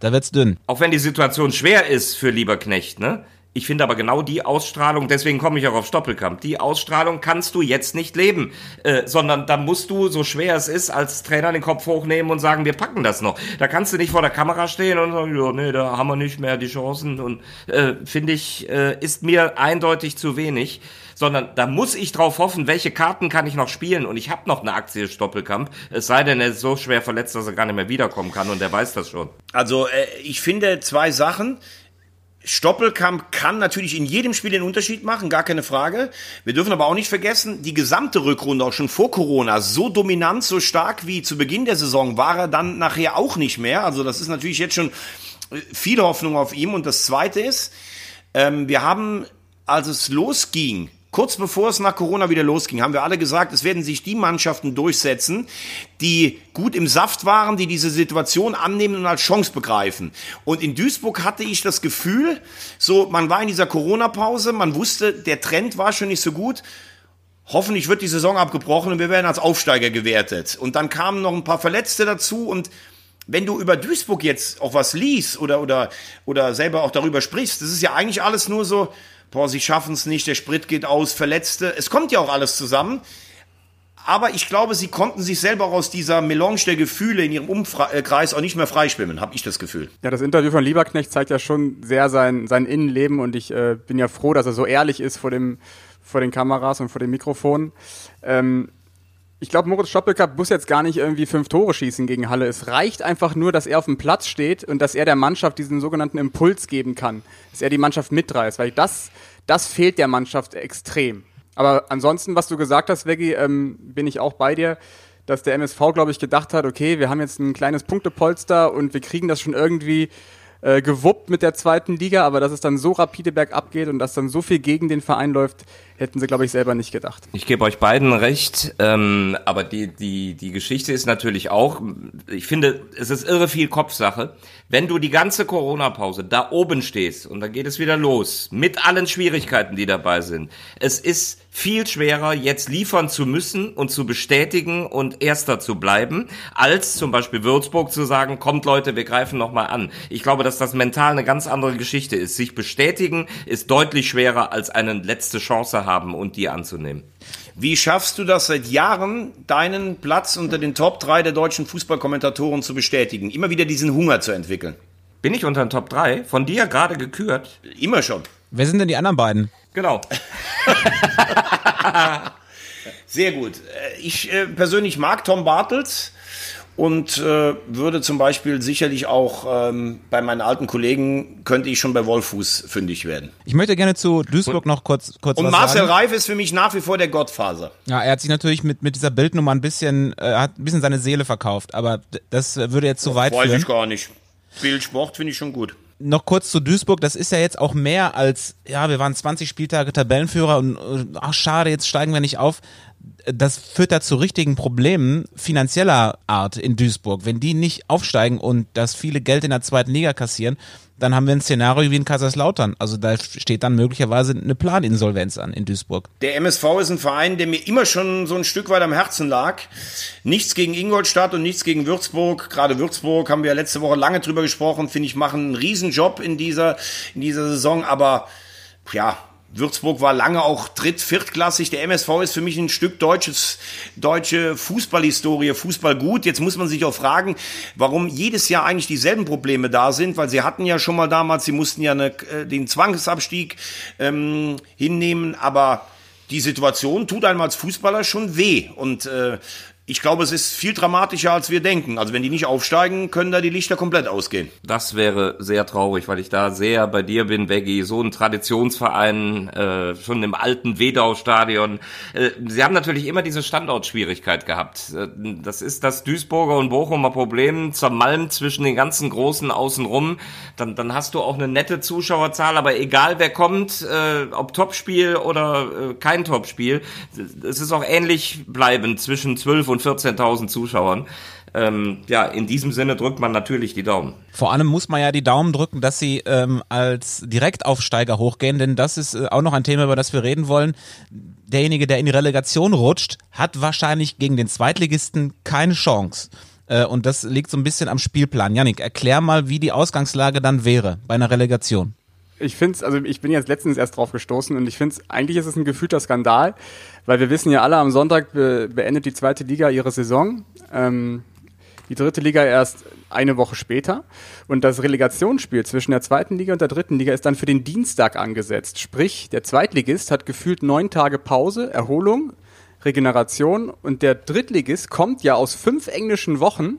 Da wird's dünn. Auch wenn die Situation schwer ist für Lieberknecht, ne? Ich finde aber genau die Ausstrahlung, deswegen komme ich auch auf Stoppelkamp, die Ausstrahlung kannst du jetzt nicht leben, äh, sondern da musst du, so schwer es ist, als Trainer den Kopf hochnehmen und sagen, wir packen das noch. Da kannst du nicht vor der Kamera stehen und sagen, ja, nee, da haben wir nicht mehr die Chancen und äh, finde ich, äh, ist mir eindeutig zu wenig sondern da muss ich drauf hoffen, welche Karten kann ich noch spielen und ich habe noch eine Aktie Stoppelkamp, es sei denn, er ist so schwer verletzt, dass er gar nicht mehr wiederkommen kann und der weiß das schon. Also äh, ich finde zwei Sachen. Stoppelkamp kann natürlich in jedem Spiel den Unterschied machen, gar keine Frage. Wir dürfen aber auch nicht vergessen, die gesamte Rückrunde auch schon vor Corona so dominant, so stark wie zu Beginn der Saison war er dann nachher auch nicht mehr. Also das ist natürlich jetzt schon viele Hoffnung auf ihm. Und das Zweite ist, ähm, wir haben, als es losging, kurz bevor es nach Corona wieder losging, haben wir alle gesagt, es werden sich die Mannschaften durchsetzen, die gut im Saft waren, die diese Situation annehmen und als Chance begreifen. Und in Duisburg hatte ich das Gefühl, so, man war in dieser Corona-Pause, man wusste, der Trend war schon nicht so gut. Hoffentlich wird die Saison abgebrochen und wir werden als Aufsteiger gewertet. Und dann kamen noch ein paar Verletzte dazu und wenn du über Duisburg jetzt auch was liest oder, oder, oder selber auch darüber sprichst, das ist ja eigentlich alles nur so, boah, sie schaffen es nicht, der Sprit geht aus, Verletzte. Es kommt ja auch alles zusammen. Aber ich glaube, sie konnten sich selber auch aus dieser Melange der Gefühle in ihrem Umkreis auch nicht mehr freischwimmen, habe ich das Gefühl. Ja, das Interview von Lieberknecht zeigt ja schon sehr sein, sein Innenleben und ich äh, bin ja froh, dass er so ehrlich ist vor, dem, vor den Kameras und vor dem Mikrofon. Ähm, ich glaube, Moritz Stoppelkamp muss jetzt gar nicht irgendwie fünf Tore schießen gegen Halle. Es reicht einfach nur, dass er auf dem Platz steht und dass er der Mannschaft diesen sogenannten Impuls geben kann. Dass er die Mannschaft mitreißt, weil das, das fehlt der Mannschaft extrem. Aber ansonsten, was du gesagt hast, Veggie, ähm, bin ich auch bei dir, dass der MSV, glaube ich, gedacht hat, okay, wir haben jetzt ein kleines Punktepolster und wir kriegen das schon irgendwie äh, gewuppt mit der zweiten Liga, aber dass es dann so rapide bergab geht und dass dann so viel gegen den Verein läuft, hätten sie, glaube ich, selber nicht gedacht. Ich gebe euch beiden recht, ähm, aber die, die, die Geschichte ist natürlich auch, ich finde, es ist irre viel Kopfsache. Wenn du die ganze Corona-Pause da oben stehst und dann geht es wieder los, mit allen Schwierigkeiten, die dabei sind, es ist viel schwerer, jetzt liefern zu müssen und zu bestätigen und Erster zu bleiben, als zum Beispiel Würzburg zu sagen, kommt Leute, wir greifen nochmal an. Ich glaube, dass das mental eine ganz andere Geschichte ist. Sich bestätigen ist deutlich schwerer, als eine letzte Chance haben und die anzunehmen. Wie schaffst du das seit Jahren, deinen Platz unter den Top 3 der deutschen Fußballkommentatoren zu bestätigen? Immer wieder diesen Hunger zu entwickeln? Bin ich unter den Top 3? Von dir gerade gekürt? Immer schon. Wer sind denn die anderen beiden? Genau. [LAUGHS] Sehr gut. Äh, ich äh, persönlich mag Tom Bartels und äh, würde zum Beispiel sicherlich auch ähm, bei meinen alten Kollegen könnte ich schon bei Wolfuß fündig werden. Ich möchte gerne zu Duisburg noch kurz kurz Und was Marcel sagen. Reif ist für mich nach wie vor der Gottfaser. Ja, er hat sich natürlich mit mit dieser Bildnummer ein bisschen äh, hat ein bisschen seine Seele verkauft, aber das würde jetzt zu weit Weiß führen. ich gar nicht. Bildsport finde ich schon gut. Noch kurz zu Duisburg, das ist ja jetzt auch mehr als, ja, wir waren 20 Spieltage Tabellenführer und äh, ach schade, jetzt steigen wir nicht auf. Das führt da zu richtigen Problemen finanzieller Art in Duisburg. Wenn die nicht aufsteigen und das viele Geld in der zweiten Liga kassieren, dann haben wir ein Szenario wie in Kaiserslautern. Also da steht dann möglicherweise eine Planinsolvenz an in Duisburg. Der MSV ist ein Verein, der mir immer schon so ein Stück weit am Herzen lag. Nichts gegen Ingolstadt und nichts gegen Würzburg. Gerade Würzburg haben wir ja letzte Woche lange drüber gesprochen, finde ich, machen einen Riesenjob in dieser, in dieser Saison. Aber ja, Würzburg war lange auch dritt-, viertklassig. Der MSV ist für mich ein Stück deutsches, deutsche Fußballhistorie, Fußball gut. Jetzt muss man sich auch fragen, warum jedes Jahr eigentlich dieselben Probleme da sind, weil sie hatten ja schon mal damals, sie mussten ja eine, äh, den Zwangsabstieg ähm, hinnehmen, aber die Situation tut einem als Fußballer schon weh. Und äh, ich glaube, es ist viel dramatischer, als wir denken. Also wenn die nicht aufsteigen, können da die Lichter komplett ausgehen. Das wäre sehr traurig, weil ich da sehr bei dir bin, Veggie. So ein Traditionsverein, äh, schon im alten Wedau-Stadion. Äh, sie haben natürlich immer diese Standortschwierigkeit gehabt. Äh, das ist das Duisburger und Bochumer Problem, zermalmt zwischen den ganzen Großen außenrum. Dann, dann hast du auch eine nette Zuschauerzahl, aber egal wer kommt, äh, ob Topspiel oder äh, kein Topspiel, es ist auch ähnlich bleibend zwischen 12 und 14.000 Zuschauern. Ähm, ja, in diesem Sinne drückt man natürlich die Daumen. Vor allem muss man ja die Daumen drücken, dass sie ähm, als Direktaufsteiger hochgehen, denn das ist äh, auch noch ein Thema, über das wir reden wollen. Derjenige, der in die Relegation rutscht, hat wahrscheinlich gegen den Zweitligisten keine Chance. Äh, und das liegt so ein bisschen am Spielplan. Janik, erklär mal, wie die Ausgangslage dann wäre bei einer Relegation. Ich finde es, also ich bin jetzt letztens erst drauf gestoßen und ich finde es, eigentlich ist es ein gefühlter Skandal, weil wir wissen ja alle, am Sonntag be beendet die zweite Liga ihre Saison. Ähm, die dritte Liga erst eine Woche später. Und das Relegationsspiel zwischen der zweiten Liga und der dritten Liga ist dann für den Dienstag angesetzt. Sprich, der Zweitligist hat gefühlt neun Tage Pause, Erholung, Regeneration und der Drittligist kommt ja aus fünf englischen Wochen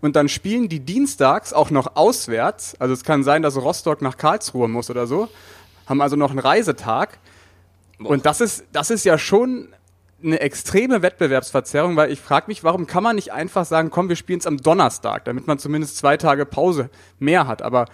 und dann spielen die dienstags auch noch auswärts. Also es kann sein, dass Rostock nach Karlsruhe muss oder so. Haben also noch einen Reisetag. Und das ist, das ist ja schon eine extreme Wettbewerbsverzerrung, weil ich frage mich, warum kann man nicht einfach sagen, komm, wir spielen es am Donnerstag, damit man zumindest zwei Tage Pause mehr hat. Aber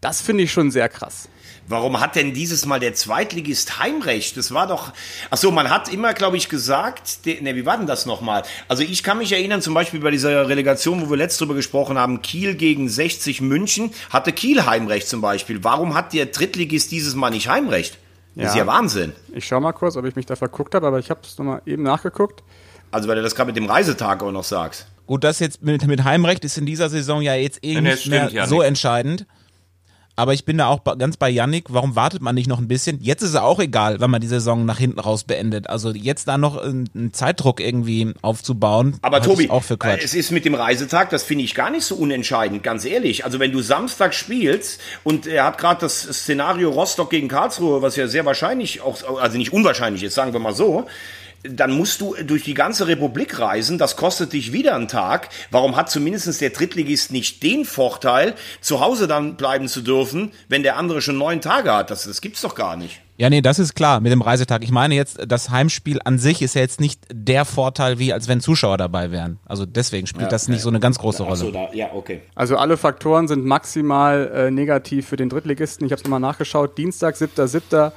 das finde ich schon sehr krass. Warum hat denn dieses Mal der Zweitligist Heimrecht? Das war doch, ach so, man hat immer, glaube ich, gesagt, de, ne, wie war denn das nochmal? Also ich kann mich erinnern, zum Beispiel bei dieser Relegation, wo wir letzt drüber gesprochen haben, Kiel gegen 60 München, hatte Kiel Heimrecht zum Beispiel. Warum hat der Drittligist dieses Mal nicht Heimrecht? Das ja. ist ja Wahnsinn. Ich schau mal kurz, ob ich mich da verguckt habe, aber ich habe es nochmal eben nachgeguckt. Also weil du das gerade mit dem Reisetag auch noch sagst. Gut, das jetzt mit, mit Heimrecht ist in dieser Saison ja jetzt eh nicht stimmt, mehr so entscheidend. Aber ich bin da auch ganz bei Yannick. Warum wartet man nicht noch ein bisschen? Jetzt ist es auch egal, wenn man die Saison nach hinten raus beendet. Also jetzt da noch einen Zeitdruck irgendwie aufzubauen. Aber Tobi, auch für Quatsch. es ist mit dem Reisetag, das finde ich gar nicht so unentscheidend, ganz ehrlich. Also wenn du Samstag spielst und er hat gerade das Szenario Rostock gegen Karlsruhe, was ja sehr wahrscheinlich auch, also nicht unwahrscheinlich ist, sagen wir mal so, dann musst du durch die ganze Republik reisen, das kostet dich wieder einen Tag. Warum hat zumindest der Drittligist nicht den Vorteil, zu Hause dann bleiben zu dürfen, wenn der andere schon neun Tage hat? Das, das gibt's doch gar nicht. Ja, nee, das ist klar mit dem Reisetag. Ich meine jetzt, das Heimspiel an sich ist ja jetzt nicht der Vorteil, wie als wenn Zuschauer dabei wären. Also deswegen spielt ja, das nicht so eine ganz große Rolle. So, da, ja, okay. Also alle Faktoren sind maximal äh, negativ für den Drittligisten. Ich habe es nochmal nachgeschaut. Dienstag, 7.7.,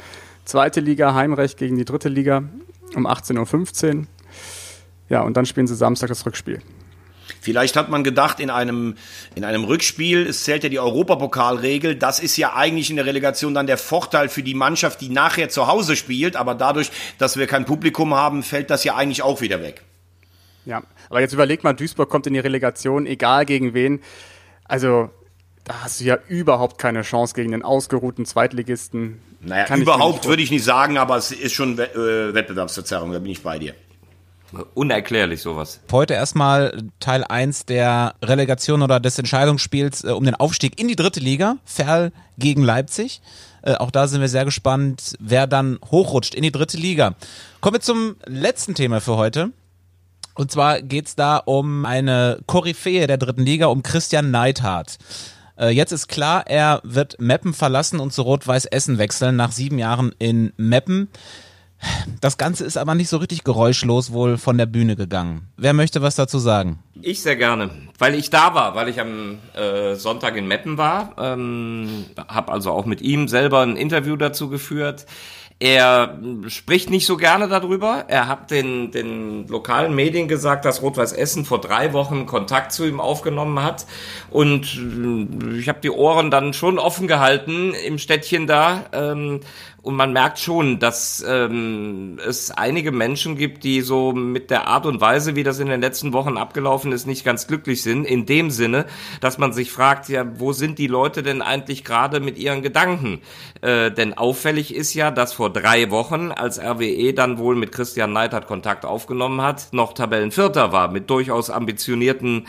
zweite Liga, Heimrecht gegen die dritte Liga um 18.15 Uhr. Ja, und dann spielen sie Samstag das Rückspiel. Vielleicht hat man gedacht, in einem, in einem Rückspiel, es zählt ja die Europapokalregel, das ist ja eigentlich in der Relegation dann der Vorteil für die Mannschaft, die nachher zu Hause spielt, aber dadurch, dass wir kein Publikum haben, fällt das ja eigentlich auch wieder weg. Ja, aber jetzt überleg mal, Duisburg kommt in die Relegation, egal gegen wen. Also, da hast du ja überhaupt keine Chance gegen den ausgeruhten Zweitligisten. Naja, Kann überhaupt würde ich nicht sagen, aber es ist schon äh, Wettbewerbsverzerrung, da bin ich bei dir. Unerklärlich sowas. Heute erstmal Teil 1 der Relegation oder des Entscheidungsspiels äh, um den Aufstieg in die dritte Liga. Ferl gegen Leipzig. Äh, auch da sind wir sehr gespannt, wer dann hochrutscht in die dritte Liga. Kommen wir zum letzten Thema für heute. Und zwar geht's da um eine Koryphäe der dritten Liga, um Christian Neidhardt. Äh, jetzt ist klar, er wird Meppen verlassen und zu Rot-Weiß Essen wechseln nach sieben Jahren in Meppen. Das Ganze ist aber nicht so richtig geräuschlos wohl von der Bühne gegangen. Wer möchte was dazu sagen? Ich sehr gerne, weil ich da war, weil ich am äh, Sonntag in Meppen war, ähm, habe also auch mit ihm selber ein Interview dazu geführt. Er spricht nicht so gerne darüber. Er hat den, den lokalen Medien gesagt, dass Rot-Weiß Essen vor drei Wochen Kontakt zu ihm aufgenommen hat. Und äh, ich habe die Ohren dann schon offen gehalten im Städtchen da. Ähm, und man merkt schon, dass ähm, es einige Menschen gibt, die so mit der Art und Weise, wie das in den letzten Wochen abgelaufen ist, nicht ganz glücklich sind. In dem Sinne, dass man sich fragt, ja, wo sind die Leute denn eigentlich gerade mit ihren Gedanken? Äh, denn auffällig ist ja, dass vor drei Wochen, als RWE dann wohl mit Christian Neidhardt Kontakt aufgenommen hat, noch Tabellenvierter war, mit durchaus ambitionierten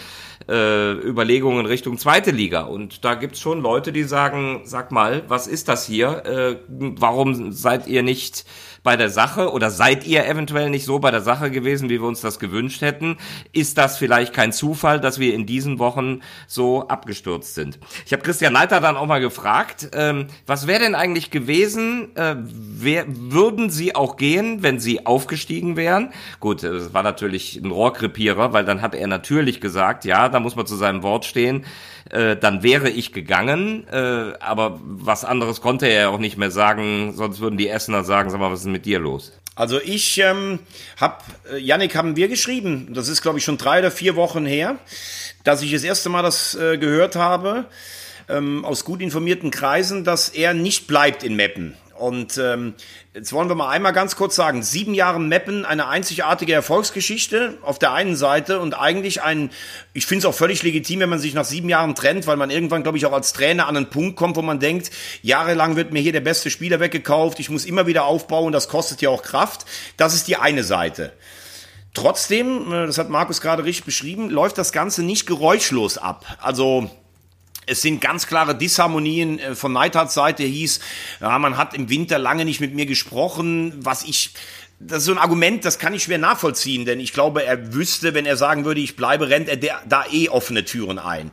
äh, Überlegungen Richtung zweite Liga. Und da gibt's schon Leute, die sagen, sag mal, was ist das hier? Äh, warum seid ihr nicht bei der Sache oder seid ihr eventuell nicht so bei der Sache gewesen, wie wir uns das gewünscht hätten? Ist das vielleicht kein Zufall, dass wir in diesen Wochen so abgestürzt sind? Ich habe Christian Neiter dann auch mal gefragt, ähm, was wäre denn eigentlich gewesen, äh, wer, würden sie auch gehen, wenn sie aufgestiegen wären? Gut, das war natürlich ein Rohrkrepierer, weil dann hat er natürlich gesagt, ja, da muss man zu seinem Wort stehen äh, dann wäre ich gegangen, äh, aber was anderes konnte er ja auch nicht mehr sagen, sonst würden die Essener sagen, sag mal, was ist mit dir los? Also ich ähm, habe, äh, Yannick haben wir geschrieben, das ist glaube ich schon drei oder vier Wochen her, dass ich das erste Mal das äh, gehört habe, ähm, aus gut informierten Kreisen, dass er nicht bleibt in Meppen. Und ähm, jetzt wollen wir mal einmal ganz kurz sagen, sieben Jahre Meppen, eine einzigartige Erfolgsgeschichte auf der einen Seite und eigentlich ein, ich finde es auch völlig legitim, wenn man sich nach sieben Jahren trennt, weil man irgendwann, glaube ich, auch als Trainer an einen Punkt kommt, wo man denkt, jahrelang wird mir hier der beste Spieler weggekauft, ich muss immer wieder aufbauen, das kostet ja auch Kraft. Das ist die eine Seite. Trotzdem, äh, das hat Markus gerade richtig beschrieben, läuft das Ganze nicht geräuschlos ab. Also es sind ganz klare Disharmonien äh, von Neidhardts Seite. Hieß, ja, man hat im Winter lange nicht mit mir gesprochen, was ich das ist so ein Argument, das kann ich schwer nachvollziehen, denn ich glaube, er wüsste, wenn er sagen würde, ich bleibe, rennt er da eh offene Türen ein.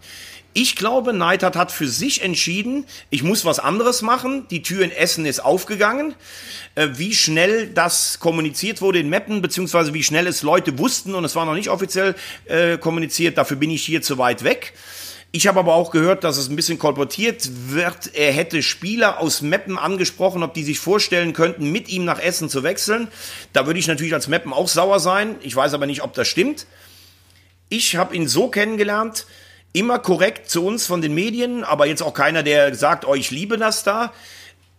Ich glaube, Neidhardt hat für sich entschieden, ich muss was anderes machen. Die Tür in Essen ist aufgegangen. Äh, wie schnell das kommuniziert wurde in Meppen, beziehungsweise wie schnell es Leute wussten und es war noch nicht offiziell äh, kommuniziert, dafür bin ich hier zu weit weg. Ich habe aber auch gehört, dass es ein bisschen kolportiert wird. Er hätte Spieler aus Meppen angesprochen, ob die sich vorstellen könnten, mit ihm nach Essen zu wechseln. Da würde ich natürlich als Meppen auch sauer sein. Ich weiß aber nicht, ob das stimmt. Ich habe ihn so kennengelernt, immer korrekt zu uns von den Medien, aber jetzt auch keiner, der sagt, oh, ich liebe das da.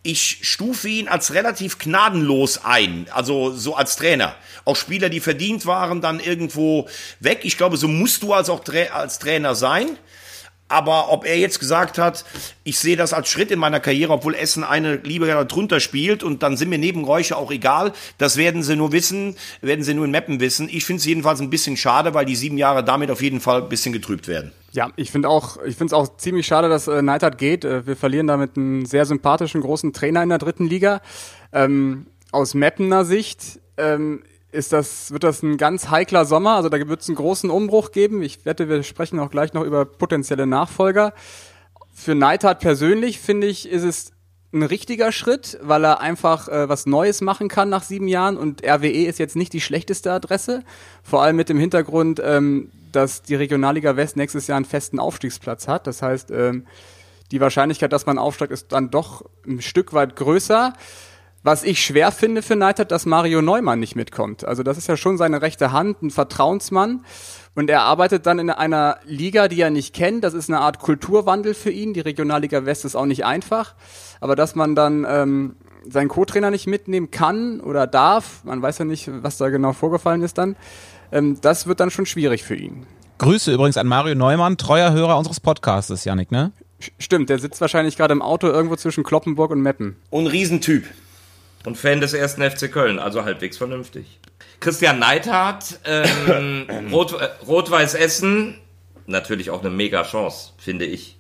Ich stufe ihn als relativ gnadenlos ein, also so als Trainer. Auch Spieler, die verdient waren, dann irgendwo weg. Ich glaube, so musst du als auch als Trainer sein. Aber ob er jetzt gesagt hat, ich sehe das als Schritt in meiner Karriere, obwohl Essen eine Liga drunter spielt und dann sind mir Nebengeräusche auch egal, das werden sie nur wissen, werden sie nur in Mappen wissen. Ich finde es jedenfalls ein bisschen schade, weil die sieben Jahre damit auf jeden Fall ein bisschen getrübt werden. Ja, ich finde auch, ich finde es auch ziemlich schade, dass äh, Neidhardt geht. Äh, wir verlieren damit einen sehr sympathischen großen Trainer in der dritten Liga. Ähm, aus Mappener Sicht ähm, ist das, wird das ein ganz heikler Sommer. Also da wird es einen großen Umbruch geben. Ich wette, wir sprechen auch gleich noch über potenzielle Nachfolger. Für Neidhardt persönlich finde ich, ist es ein richtiger Schritt, weil er einfach äh, was Neues machen kann nach sieben Jahren und RWE ist jetzt nicht die schlechteste Adresse. Vor allem mit dem Hintergrund, ähm, dass die Regionalliga West nächstes Jahr einen festen Aufstiegsplatz hat. Das heißt, ähm, die Wahrscheinlichkeit, dass man aufsteigt, ist dann doch ein Stück weit größer. Was ich schwer finde für Neidhardt, dass Mario Neumann nicht mitkommt. Also das ist ja schon seine rechte Hand, ein Vertrauensmann. Und er arbeitet dann in einer Liga, die er nicht kennt. Das ist eine Art Kulturwandel für ihn. Die Regionalliga West ist auch nicht einfach. Aber dass man dann ähm, seinen Co-Trainer nicht mitnehmen kann oder darf, man weiß ja nicht, was da genau vorgefallen ist dann, ähm, das wird dann schon schwierig für ihn. Grüße übrigens an Mario Neumann, treuer Hörer unseres Podcasts, Janik, ne? Stimmt, der sitzt wahrscheinlich gerade im Auto irgendwo zwischen Kloppenburg und Meppen. Und Riesentyp. Und Fan des ersten FC Köln, also halbwegs vernünftig. Christian Neithardt, ähm, [CLEARS THROAT] Rot, äh, Rot-Weiß Essen, natürlich auch eine mega Chance, finde ich.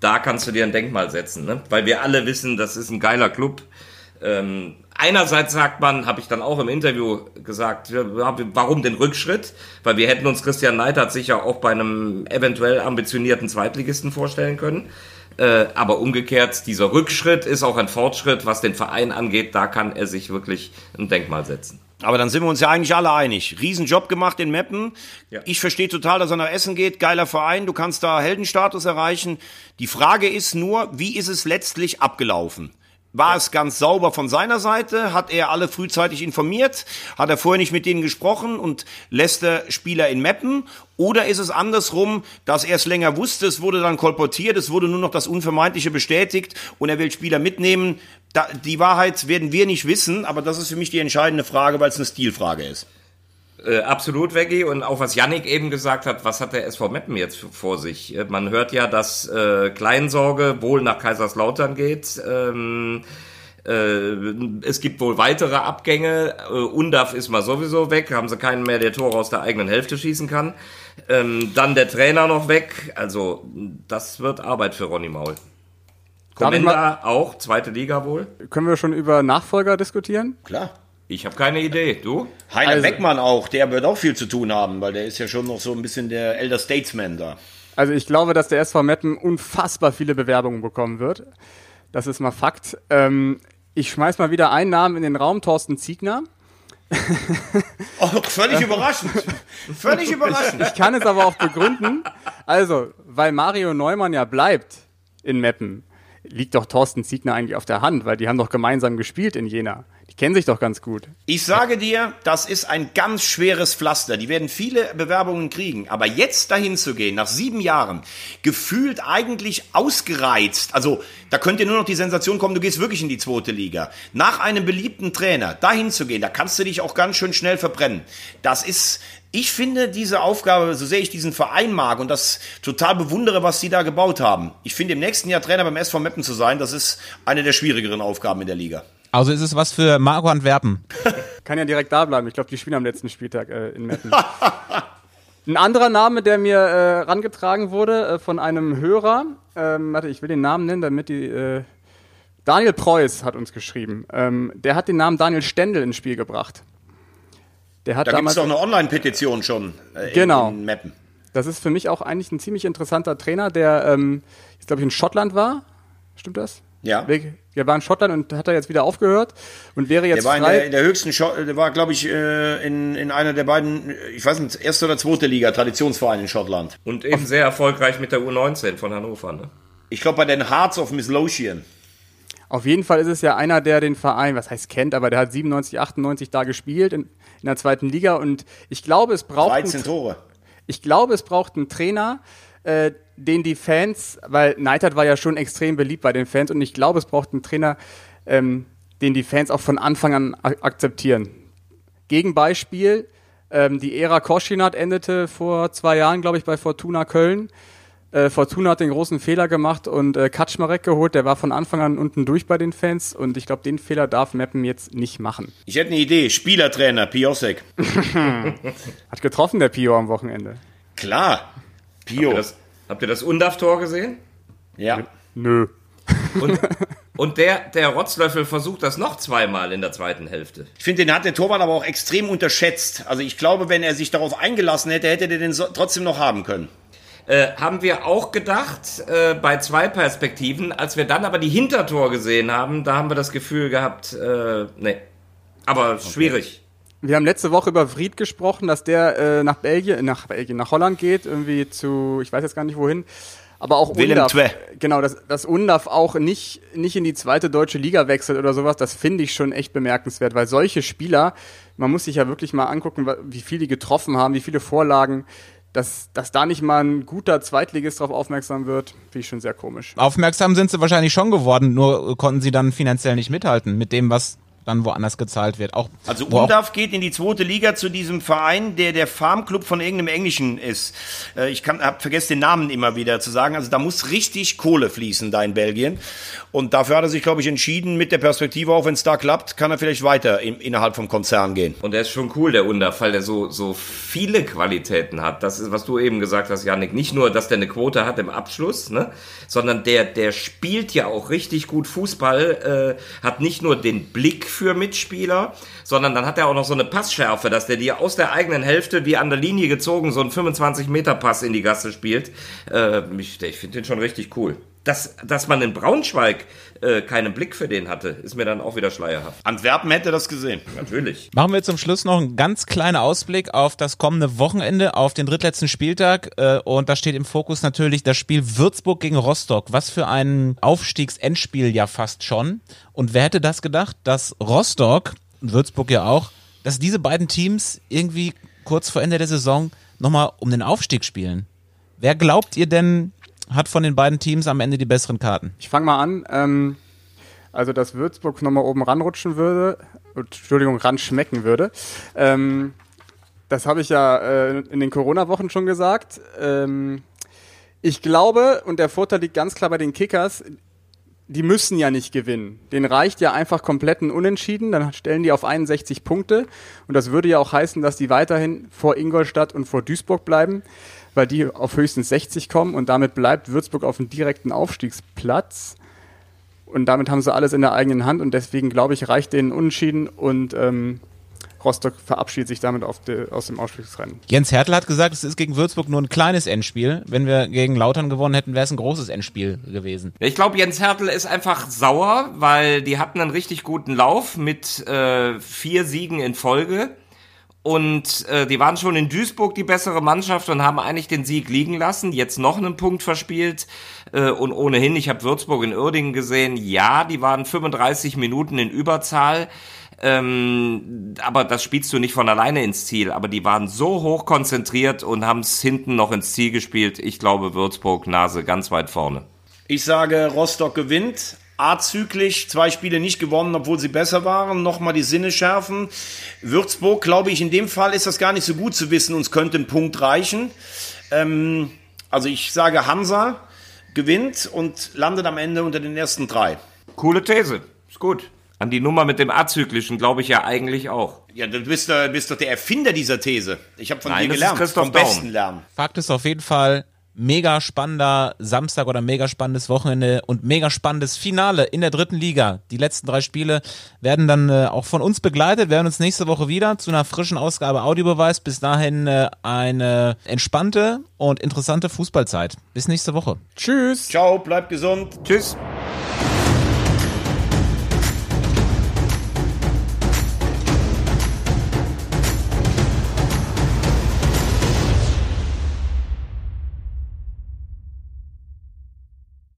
Da kannst du dir ein Denkmal setzen, ne? weil wir alle wissen, das ist ein geiler Club. Ähm, einerseits sagt man, habe ich dann auch im Interview gesagt, warum den Rückschritt? Weil wir hätten uns Christian Neithardt sicher auch bei einem eventuell ambitionierten Zweitligisten vorstellen können. Äh, aber umgekehrt, dieser Rückschritt ist auch ein Fortschritt, was den Verein angeht. Da kann er sich wirklich ein Denkmal setzen. Aber dann sind wir uns ja eigentlich alle einig. Riesenjob gemacht in Meppen. Ja. Ich verstehe total, dass er nach Essen geht. Geiler Verein. Du kannst da Heldenstatus erreichen. Die Frage ist nur, wie ist es letztlich abgelaufen? War es ganz sauber von seiner Seite? Hat er alle frühzeitig informiert? Hat er vorher nicht mit denen gesprochen und lässt der Spieler in Mappen? Oder ist es andersrum, dass er es länger wusste, es wurde dann kolportiert, es wurde nur noch das Unvermeidliche bestätigt und er will Spieler mitnehmen? Da, die Wahrheit werden wir nicht wissen, aber das ist für mich die entscheidende Frage, weil es eine Stilfrage ist. Äh, absolut, Veggie. Und auch was Yannick eben gesagt hat, was hat der SV Meppen jetzt vor sich? Äh, man hört ja, dass äh, Kleinsorge wohl nach Kaiserslautern geht. Ähm, äh, es gibt wohl weitere Abgänge. Äh, Undaf ist mal sowieso weg. Haben sie keinen mehr, der Tore aus der eigenen Hälfte schießen kann. Ähm, dann der Trainer noch weg. Also, das wird Arbeit für Ronny Maul. Komenda auch, zweite Liga wohl. Können wir schon über Nachfolger diskutieren? Klar. Ich habe keine Idee. Du? Heiner also, Beckmann auch, der wird auch viel zu tun haben, weil der ist ja schon noch so ein bisschen der Elder Statesman da. Also ich glaube, dass der SV Meppen unfassbar viele Bewerbungen bekommen wird. Das ist mal Fakt. Ähm, ich schmeiß mal wieder einen Namen in den Raum, Thorsten Ziegner. [LAUGHS] oh, völlig überraschend. Völlig überraschend. Ich, ich kann es aber auch begründen. Also, weil Mario Neumann ja bleibt in Meppen, liegt doch Thorsten Ziegner eigentlich auf der Hand, weil die haben doch gemeinsam gespielt in Jena. Die kennen sich doch ganz gut. Ich sage dir, das ist ein ganz schweres Pflaster. Die werden viele Bewerbungen kriegen. Aber jetzt dahin zu gehen, nach sieben Jahren, gefühlt eigentlich ausgereizt. Also, da könnte nur noch die Sensation kommen, du gehst wirklich in die zweite Liga. Nach einem beliebten Trainer, dahin zu gehen, da kannst du dich auch ganz schön schnell verbrennen. Das ist, ich finde diese Aufgabe, so sehr ich diesen Verein mag und das total bewundere, was sie da gebaut haben. Ich finde, im nächsten Jahr Trainer beim SV Meppen zu sein, das ist eine der schwierigeren Aufgaben in der Liga. Also ist es was für Marco Antwerpen. [LAUGHS] Kann ja direkt da bleiben. Ich glaube, die spielen am letzten Spieltag äh, in Meppen. [LAUGHS] Ein anderer Name, der mir äh, rangetragen wurde äh, von einem Hörer, ähm, warte, ich will den Namen nennen, damit die. Äh, Daniel Preuß hat uns geschrieben. Ähm, der hat den Namen Daniel Stendel ins Spiel gebracht. Der hat da gibt es doch eine Online-Petition schon äh, genau. in, in Meppen. Das ist für mich auch eigentlich ein ziemlich interessanter Trainer, der ähm, jetzt glaube ich in Schottland war. Stimmt das? Ja. Der war in Schottland und hat er jetzt wieder aufgehört und wäre jetzt Der war in der, in der höchsten, Scho der war, glaube ich, äh, in, in einer der beiden, ich weiß nicht, erste oder zweite Liga, Traditionsverein in Schottland. Und eben sehr erfolgreich mit der U19 von Hannover. Ne? Ich glaube bei den Hearts of Miss Lothian. Auf jeden Fall ist es ja einer, der den Verein, was heißt kennt, aber der hat 97, 98 da gespielt in, in der zweiten Liga und ich glaube, es braucht 13 einen, Tore. ich glaube, es braucht einen Trainer, äh, den die Fans, weil Neidhardt war ja schon extrem beliebt bei den Fans und ich glaube, es braucht einen Trainer, ähm, den die Fans auch von Anfang an akzeptieren. Gegenbeispiel, ähm, die Ära Koschinat endete vor zwei Jahren, glaube ich, bei Fortuna Köln. Äh, Fortuna hat den großen Fehler gemacht und äh, Kaczmarek geholt. Der war von Anfang an unten durch bei den Fans und ich glaube, den Fehler darf Meppen jetzt nicht machen. Ich hätte eine Idee. Spielertrainer, Piosek. [LAUGHS] Hat getroffen, der Pio am Wochenende. Klar. Pio. Das, habt ihr das Undaf-Tor gesehen? ja. Nö. [LAUGHS] Und, und der, der Rotzlöffel versucht das noch zweimal in der zweiten Hälfte. Ich finde, den hat der Torwart aber auch extrem unterschätzt. Also ich glaube, wenn er sich darauf eingelassen hätte, hätte er den so, trotzdem noch haben können. Äh, haben wir auch gedacht, äh, bei zwei Perspektiven. Als wir dann aber die Hintertor gesehen haben, da haben wir das Gefühl gehabt, äh, nee. Aber schwierig. Wir haben letzte Woche über Fried gesprochen, dass der äh, nach Belgien, nach Belgien, nach Holland geht, irgendwie zu, ich weiß jetzt gar nicht wohin. Aber auch Willem Undaf, Twee. genau, dass, dass Undaf auch nicht, nicht in die zweite deutsche Liga wechselt oder sowas, das finde ich schon echt bemerkenswert, weil solche Spieler, man muss sich ja wirklich mal angucken, wie viel die getroffen haben, wie viele Vorlagen, dass, dass da nicht mal ein guter Zweitligist drauf aufmerksam wird, finde ich schon sehr komisch. Aufmerksam sind sie wahrscheinlich schon geworden, nur konnten sie dann finanziell nicht mithalten mit dem, was dann woanders gezahlt wird. Auch, Also Undaf geht in die zweite Liga zu diesem Verein, der der Farmclub von irgendeinem Englischen ist. Äh, Ich kann, hab vergessen den Namen immer wieder zu sagen. Also da muss richtig Kohle fließen da in Belgien. Und dafür hat er sich, glaube ich, entschieden mit der Perspektive, auch wenn es da klappt, kann er vielleicht weiter im, innerhalb vom Konzern gehen. Und der ist schon cool, der Undaf, weil der so, so viele Qualitäten hat. Das ist, was du eben gesagt hast, Janik. Nicht nur, dass der eine Quote hat im Abschluss, ne? sondern der, der spielt ja auch richtig gut Fußball, äh, hat nicht nur den Blick für Mitspieler, sondern dann hat er auch noch so eine Passschärfe, dass der dir aus der eigenen Hälfte wie an der Linie gezogen so einen 25-Meter-Pass in die Gasse spielt. Äh, ich ich finde den schon richtig cool. Dass, dass man in Braunschweig äh, keinen Blick für den hatte, ist mir dann auch wieder schleierhaft. Antwerpen hätte das gesehen. Natürlich. [LAUGHS] Machen wir zum Schluss noch einen ganz kleinen Ausblick auf das kommende Wochenende, auf den drittletzten Spieltag. Äh, Und da steht im Fokus natürlich das Spiel Würzburg gegen Rostock. Was für ein Aufstiegsendspiel ja fast schon. Und wer hätte das gedacht, dass Rostock, und Würzburg ja auch, dass diese beiden Teams irgendwie kurz vor Ende der Saison nochmal um den Aufstieg spielen? Wer glaubt ihr denn, hat von den beiden Teams am Ende die besseren Karten? Ich fange mal an. Ähm, also, dass Würzburg nochmal oben ranrutschen würde, Entschuldigung, ranschmecken würde. Ähm, das habe ich ja äh, in den Corona-Wochen schon gesagt. Ähm, ich glaube, und der Vorteil liegt ganz klar bei den Kickers, die müssen ja nicht gewinnen. Den reicht ja einfach komplett ein Unentschieden, dann stellen die auf 61 Punkte. Und das würde ja auch heißen, dass die weiterhin vor Ingolstadt und vor Duisburg bleiben, weil die auf höchstens 60 kommen und damit bleibt Würzburg auf dem direkten Aufstiegsplatz. Und damit haben sie alles in der eigenen Hand und deswegen glaube ich, reicht denen Unentschieden und ähm, Rostock verabschiedet sich damit auf de, aus dem Aufstiegsrennen. Jens Hertel hat gesagt, es ist gegen Würzburg nur ein kleines Endspiel. Wenn wir gegen Lautern gewonnen hätten, wäre es ein großes Endspiel gewesen. Ich glaube, Jens Hertel ist einfach sauer, weil die hatten einen richtig guten Lauf mit äh, vier Siegen in Folge. Und äh, die waren schon in Duisburg die bessere Mannschaft und haben eigentlich den Sieg liegen lassen. Jetzt noch einen Punkt verspielt. Äh, und ohnehin, ich habe Würzburg in Uerdingen gesehen. Ja, die waren 35 Minuten in Überzahl. Ähm, aber das spielst du nicht von alleine ins Ziel. Aber die waren so hoch konzentriert und haben es hinten noch ins Ziel gespielt. Ich glaube, Würzburg Nase ganz weit vorne. Ich sage, Rostock gewinnt. Azyklisch, zwei Spiele nicht gewonnen, obwohl sie besser waren. Nochmal die Sinne schärfen. Würzburg, glaube ich, in dem Fall ist das gar nicht so gut zu wissen. Uns könnte ein Punkt reichen. Ähm, also ich sage, Hansa gewinnt und landet am Ende unter den ersten drei. Coole These. Ist gut. An die Nummer mit dem Azyklischen glaube ich ja eigentlich auch. Ja, du bist, äh, bist doch der Erfinder dieser These. Ich habe von Nein, dir das ist gelernt. Christoph vom Daum. Besten lernen. Fakt ist auf jeden Fall, mega spannender Samstag oder mega spannendes Wochenende und mega spannendes Finale in der dritten Liga. Die letzten drei Spiele werden dann äh, auch von uns begleitet. Wir werden uns nächste Woche wieder zu einer frischen Ausgabe Audiobeweis. Bis dahin äh, eine entspannte und interessante Fußballzeit. Bis nächste Woche. Tschüss. Ciao, bleibt gesund. Tschüss.